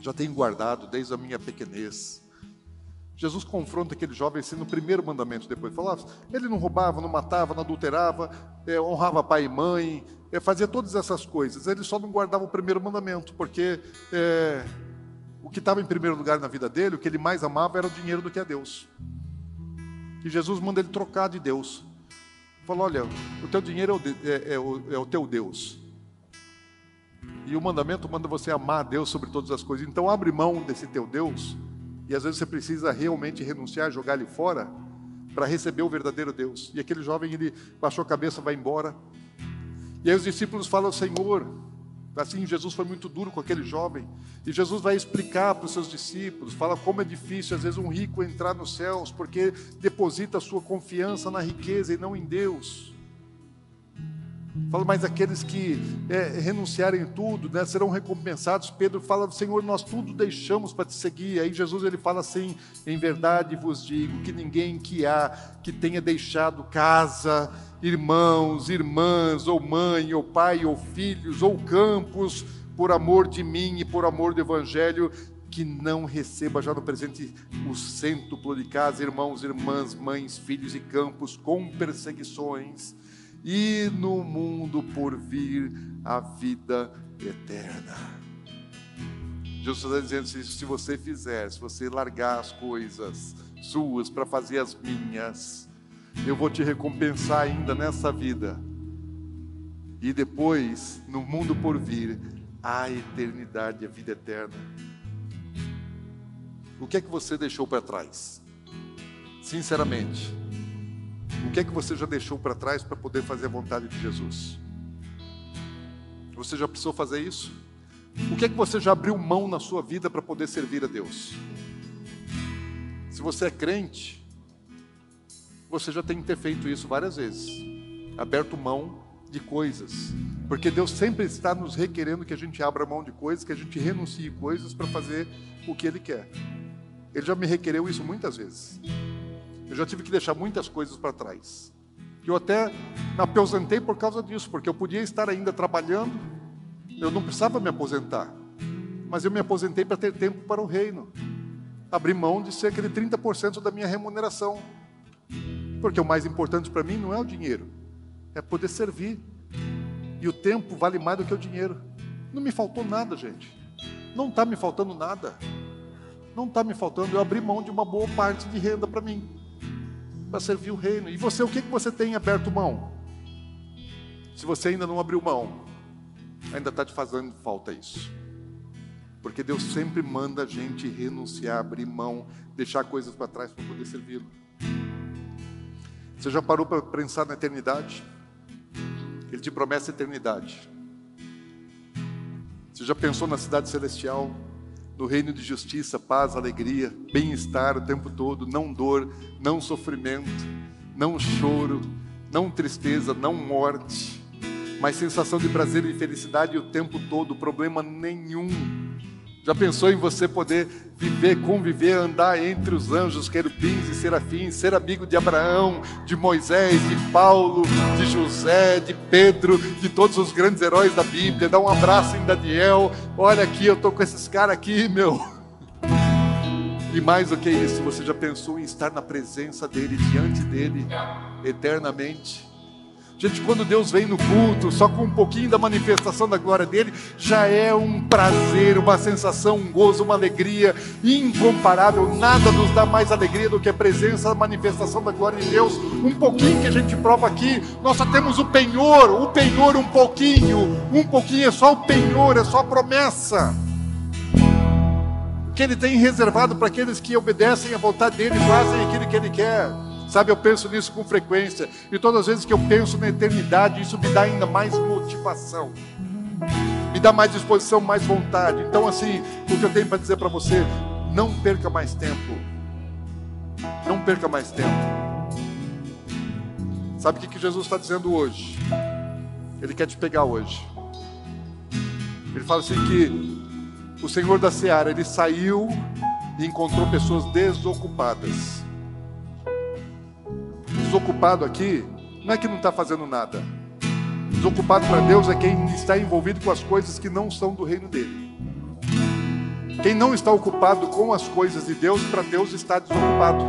Já tenho guardado desde a minha pequenez. Jesus confronta aquele jovem assim no primeiro mandamento, depois falava, ele não roubava, não matava, não adulterava, é, honrava pai e mãe, é, fazia todas essas coisas. Ele só não guardava o primeiro mandamento, porque é, o que estava em primeiro lugar na vida dele, o que ele mais amava era o dinheiro do que a Deus. E Jesus manda ele trocar de Deus. Falou: olha, o teu dinheiro é o, é, é o, é o teu Deus. E o mandamento manda você amar a Deus sobre todas as coisas. Então abre mão desse teu Deus. E às vezes você precisa realmente renunciar, jogar ele fora para receber o verdadeiro Deus. E aquele jovem ele baixou a cabeça, vai embora. E aí os discípulos falam: "Senhor, Assim, Jesus foi muito duro com aquele jovem. E Jesus vai explicar para os seus discípulos, fala como é difícil, às vezes, um rico entrar nos céus, porque deposita a sua confiança na riqueza e não em Deus. Fala, mas aqueles que é, renunciarem tudo, né, serão recompensados. Pedro fala, Senhor, nós tudo deixamos para te seguir. Aí Jesus ele fala assim: em verdade vos digo que ninguém que há que tenha deixado casa, irmãos, irmãs, ou mãe, ou pai, ou filhos, ou campos, por amor de mim e por amor do Evangelho, que não receba já no presente o cêntuplo de casa, irmãos, irmãs, mães, filhos e campos, com perseguições, e no mundo por vir a vida eterna. Jesus está dizendo: se, se você fizer, se você largar as coisas suas para fazer as minhas, eu vou te recompensar ainda nessa vida. E depois, no mundo por vir, a eternidade, a vida eterna. O que é que você deixou para trás? Sinceramente, o que é que você já deixou para trás para poder fazer a vontade de Jesus? Você já precisou fazer isso? O que é que você já abriu mão na sua vida para poder servir a Deus? Se você é crente, você já tem que ter feito isso várias vezes aberto mão de coisas, porque Deus sempre está nos requerendo que a gente abra mão de coisas, que a gente renuncie coisas para fazer o que Ele quer. Ele já me requereu isso muitas vezes. Eu já tive que deixar muitas coisas para trás. Eu até me aposentei por causa disso, porque eu podia estar ainda trabalhando, eu não precisava me aposentar, mas eu me aposentei para ter tempo para o reino. Abri mão de ser aquele 30% da minha remuneração porque o mais importante para mim não é o dinheiro, é poder servir. E o tempo vale mais do que o dinheiro. Não me faltou nada, gente. Não está me faltando nada. Não está me faltando. Eu abri mão de uma boa parte de renda para mim, para servir o reino. E você, o que, que você tem aberto mão? Se você ainda não abriu mão, ainda está te fazendo falta isso. Porque Deus sempre manda a gente renunciar, abrir mão, deixar coisas para trás para poder servi-lo. Você já parou para pensar na eternidade? Ele te promete eternidade. Você já pensou na cidade celestial, no reino de justiça, paz, alegria, bem-estar o tempo todo, não dor, não sofrimento, não choro, não tristeza, não morte, mas sensação de prazer e felicidade o tempo todo, problema nenhum já pensou em você poder viver, conviver, andar entre os anjos, querubins e serafins, ser amigo de Abraão, de Moisés, de Paulo, de José, de Pedro, de todos os grandes heróis da Bíblia, dar um abraço em Daniel. Olha aqui, eu estou com esses caras aqui, meu. E mais do que isso, você já pensou em estar na presença dele, diante dele, eternamente? Gente, quando Deus vem no culto, só com um pouquinho da manifestação da glória dele, já é um prazer, uma sensação, um gozo, uma alegria incomparável. Nada nos dá mais alegria do que a presença, a manifestação da glória de Deus. Um pouquinho que a gente prova aqui, nós só temos o penhor, o penhor um pouquinho, um pouquinho é só o penhor, é só a promessa que ele tem reservado para aqueles que obedecem à vontade dele, fazem aquilo que ele quer. Sabe, eu penso nisso com frequência. E todas as vezes que eu penso na eternidade, isso me dá ainda mais motivação. Me dá mais disposição, mais vontade. Então, assim, o que eu tenho para dizer para você, não perca mais tempo. Não perca mais tempo. Sabe o que, Jesus está dizendo hoje? Ele quer te pegar hoje. Ele fala assim que o Senhor da Seara, ele saiu e encontrou pessoas desocupadas desocupado aqui não é que não está fazendo nada. Desocupado para Deus é quem está envolvido com as coisas que não são do reino dele. Quem não está ocupado com as coisas de Deus, para Deus está desocupado.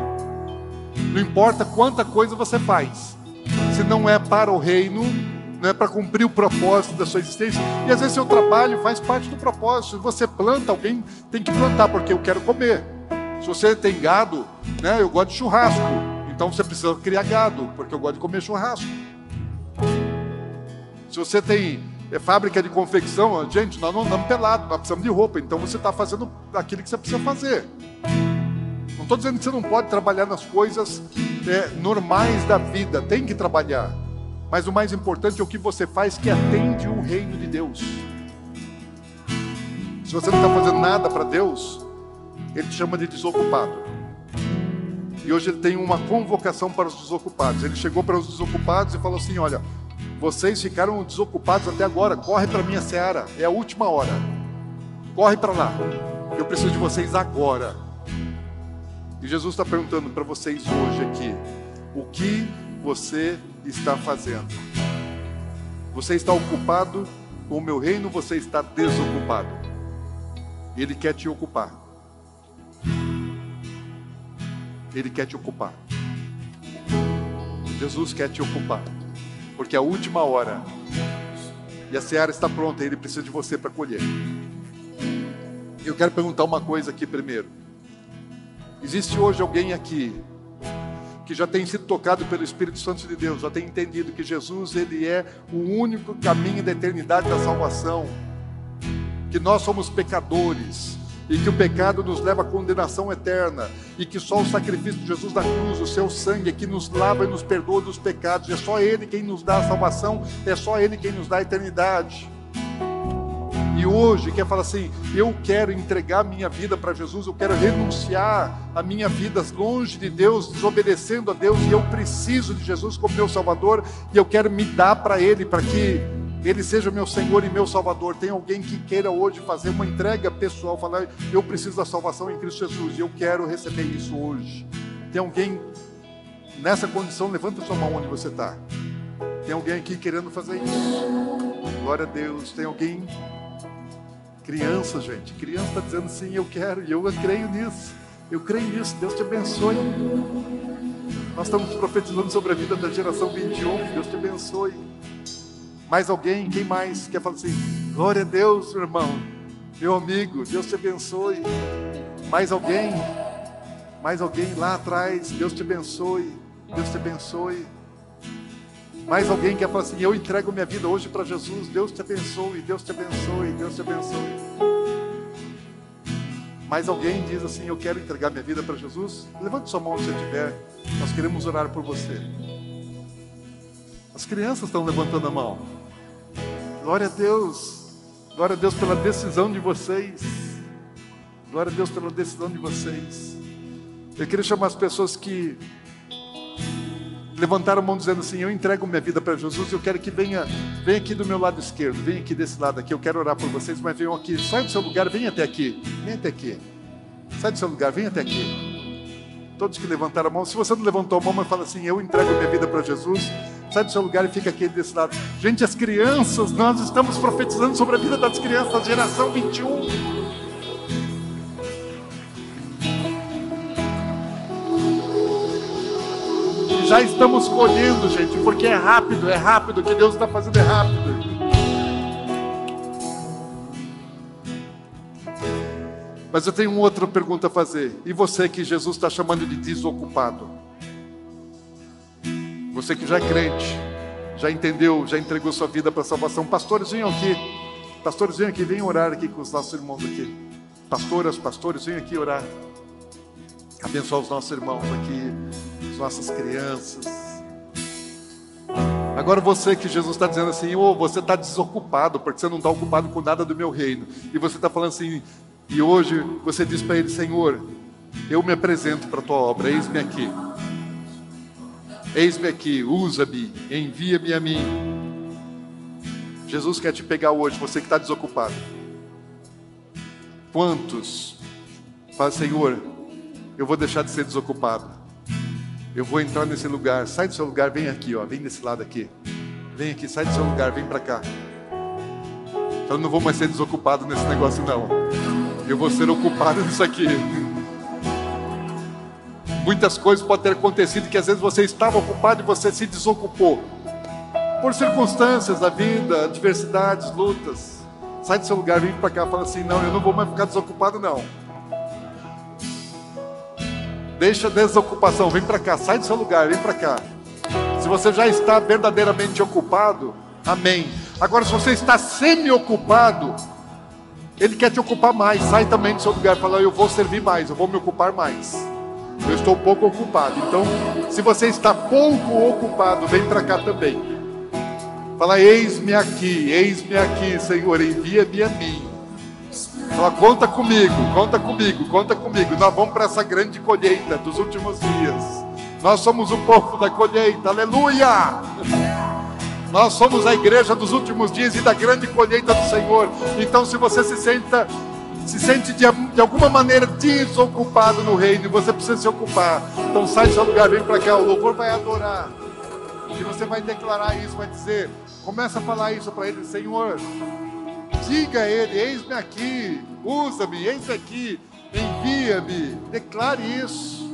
Não importa quanta coisa você faz, se não é para o reino, não é para cumprir o propósito da sua existência. E às vezes seu trabalho faz parte do propósito. Se você planta, alguém tem que plantar, porque eu quero comer. Se você tem gado, né, eu gosto de churrasco. Então você precisa criar gado, porque eu gosto de comer churrasco. Se você tem é fábrica de confecção, gente, nós não andamos pelados, nós precisamos de roupa, então você está fazendo aquilo que você precisa fazer. Não estou dizendo que você não pode trabalhar nas coisas é, normais da vida, tem que trabalhar. Mas o mais importante é o que você faz que atende o reino de Deus. Se você não está fazendo nada para Deus, Ele te chama de desocupado. E hoje Ele tem uma convocação para os desocupados. Ele chegou para os desocupados e falou assim: Olha, vocês ficaram desocupados até agora, corre para a minha seara, é a última hora. Corre para lá, eu preciso de vocês agora. E Jesus está perguntando para vocês hoje aqui: o que você está fazendo? Você está ocupado com o meu reino, você está desocupado. Ele quer te ocupar. Ele quer te ocupar. Jesus quer te ocupar. Porque é a última hora. E a seara está pronta, ele precisa de você para colher. Eu quero perguntar uma coisa aqui primeiro. Existe hoje alguém aqui que já tem sido tocado pelo Espírito Santo de Deus, já tem entendido que Jesus ele é o único caminho da eternidade da salvação, que nós somos pecadores e que o pecado nos leva à condenação eterna e que só o sacrifício de Jesus da cruz, o seu sangue é que nos lava e nos perdoa dos pecados, é só ele quem nos dá a salvação, é só ele quem nos dá a eternidade. E hoje quer falar assim: eu quero entregar minha vida para Jesus, eu quero renunciar a minha vida longe de Deus, desobedecendo a Deus, e eu preciso de Jesus como meu Salvador, e eu quero me dar para Ele, para que Ele seja meu Senhor e meu Salvador. Tem alguém que queira hoje fazer uma entrega pessoal, falar: eu preciso da salvação em Cristo Jesus, e eu quero receber isso hoje. Tem alguém nessa condição? Levanta sua mão onde você está. Tem alguém aqui querendo fazer isso? Glória a Deus. Tem alguém Criança, gente, criança está dizendo sim, eu quero, e eu creio nisso. Eu creio nisso, Deus te abençoe. Nós estamos profetizando sobre a vida da geração 21, Deus te abençoe. Mais alguém, quem mais quer falar assim? Glória a Deus, meu irmão, meu amigo, Deus te abençoe. Mais alguém? Mais alguém lá atrás, Deus te abençoe, Deus te abençoe. Mais alguém quer falar assim: Eu entrego minha vida hoje para Jesus. Deus te abençoe, Deus te abençoe, Deus te abençoe. Mais alguém diz assim: Eu quero entregar minha vida para Jesus. Levante sua mão se você tiver. Nós queremos orar por você. As crianças estão levantando a mão. Glória a Deus. Glória a Deus pela decisão de vocês. Glória a Deus pela decisão de vocês. Eu queria chamar as pessoas que levantaram a mão dizendo assim: Eu entrego minha vida para Jesus, eu quero que venha, venha aqui do meu lado esquerdo, venha aqui desse lado aqui, eu quero orar por vocês, mas venham aqui, sai do seu lugar, venha até aqui, venha até aqui, sai do seu lugar, venha até aqui. Todos que levantaram a mão, se você não levantou a mão, mas fala assim: Eu entrego minha vida para Jesus, sai do seu lugar e fica aqui desse lado. Gente, as crianças, nós estamos profetizando sobre a vida das crianças, da geração 21. já estamos colhendo, gente, porque é rápido, é rápido, o que Deus está fazendo é rápido. Mas eu tenho outra pergunta a fazer. E você que Jesus está chamando de desocupado? Você que já é crente, já entendeu, já entregou sua vida para a salvação. Pastores, venham aqui. Pastores, venham aqui, venham orar aqui com os nossos irmãos aqui. Pastoras, pastores, venham aqui orar. Abençoar os nossos irmãos aqui nossas crianças. Agora você que Jesus está dizendo assim, oh, você está desocupado, porque você não está ocupado com nada do meu reino. E você está falando assim, e hoje você diz para ele, Senhor, eu me apresento para a tua obra, eis-me aqui. Eis-me aqui, usa-me, envia-me a mim. Jesus quer te pegar hoje, você que está desocupado. Quantos fala, Senhor, eu vou deixar de ser desocupado. Eu vou entrar nesse lugar. Sai do seu lugar, vem aqui, ó. Vem desse lado aqui. Vem aqui, sai do seu lugar, vem para cá. Eu não vou mais ser desocupado nesse negócio não. Eu vou ser ocupado nisso aqui. Muitas coisas podem ter acontecido que às vezes você estava ocupado e você se desocupou. Por circunstâncias da vida, adversidades, lutas. Sai do seu lugar, vem para cá, fala assim: "Não, eu não vou mais ficar desocupado não". Deixa a desocupação, vem para cá, sai do seu lugar, vem para cá. Se você já está verdadeiramente ocupado, amém. Agora, se você está semi-ocupado, ele quer te ocupar mais. Sai também do seu lugar e fala: Eu vou servir mais, eu vou me ocupar mais. Eu estou pouco ocupado. Então, se você está pouco ocupado, vem para cá também. Fala: Eis-me aqui, eis-me aqui, Senhor, envia-me a mim. Fala: Conta comigo, conta comigo, conta comigo. Nós vamos para essa grande colheita dos últimos dias. Nós somos o povo da colheita, aleluia! Nós somos a igreja dos últimos dias e da grande colheita do Senhor. Então, se você se senta, se sente de, de alguma maneira desocupado no reino, você precisa se ocupar. Então, sai do seu lugar, vem para cá. O louvor vai adorar. E você vai declarar isso, vai dizer, começa a falar isso para ele, Senhor. Diga a ele: Eis-me aqui, usa-me, eis-me aqui, envia-me. Declare isso.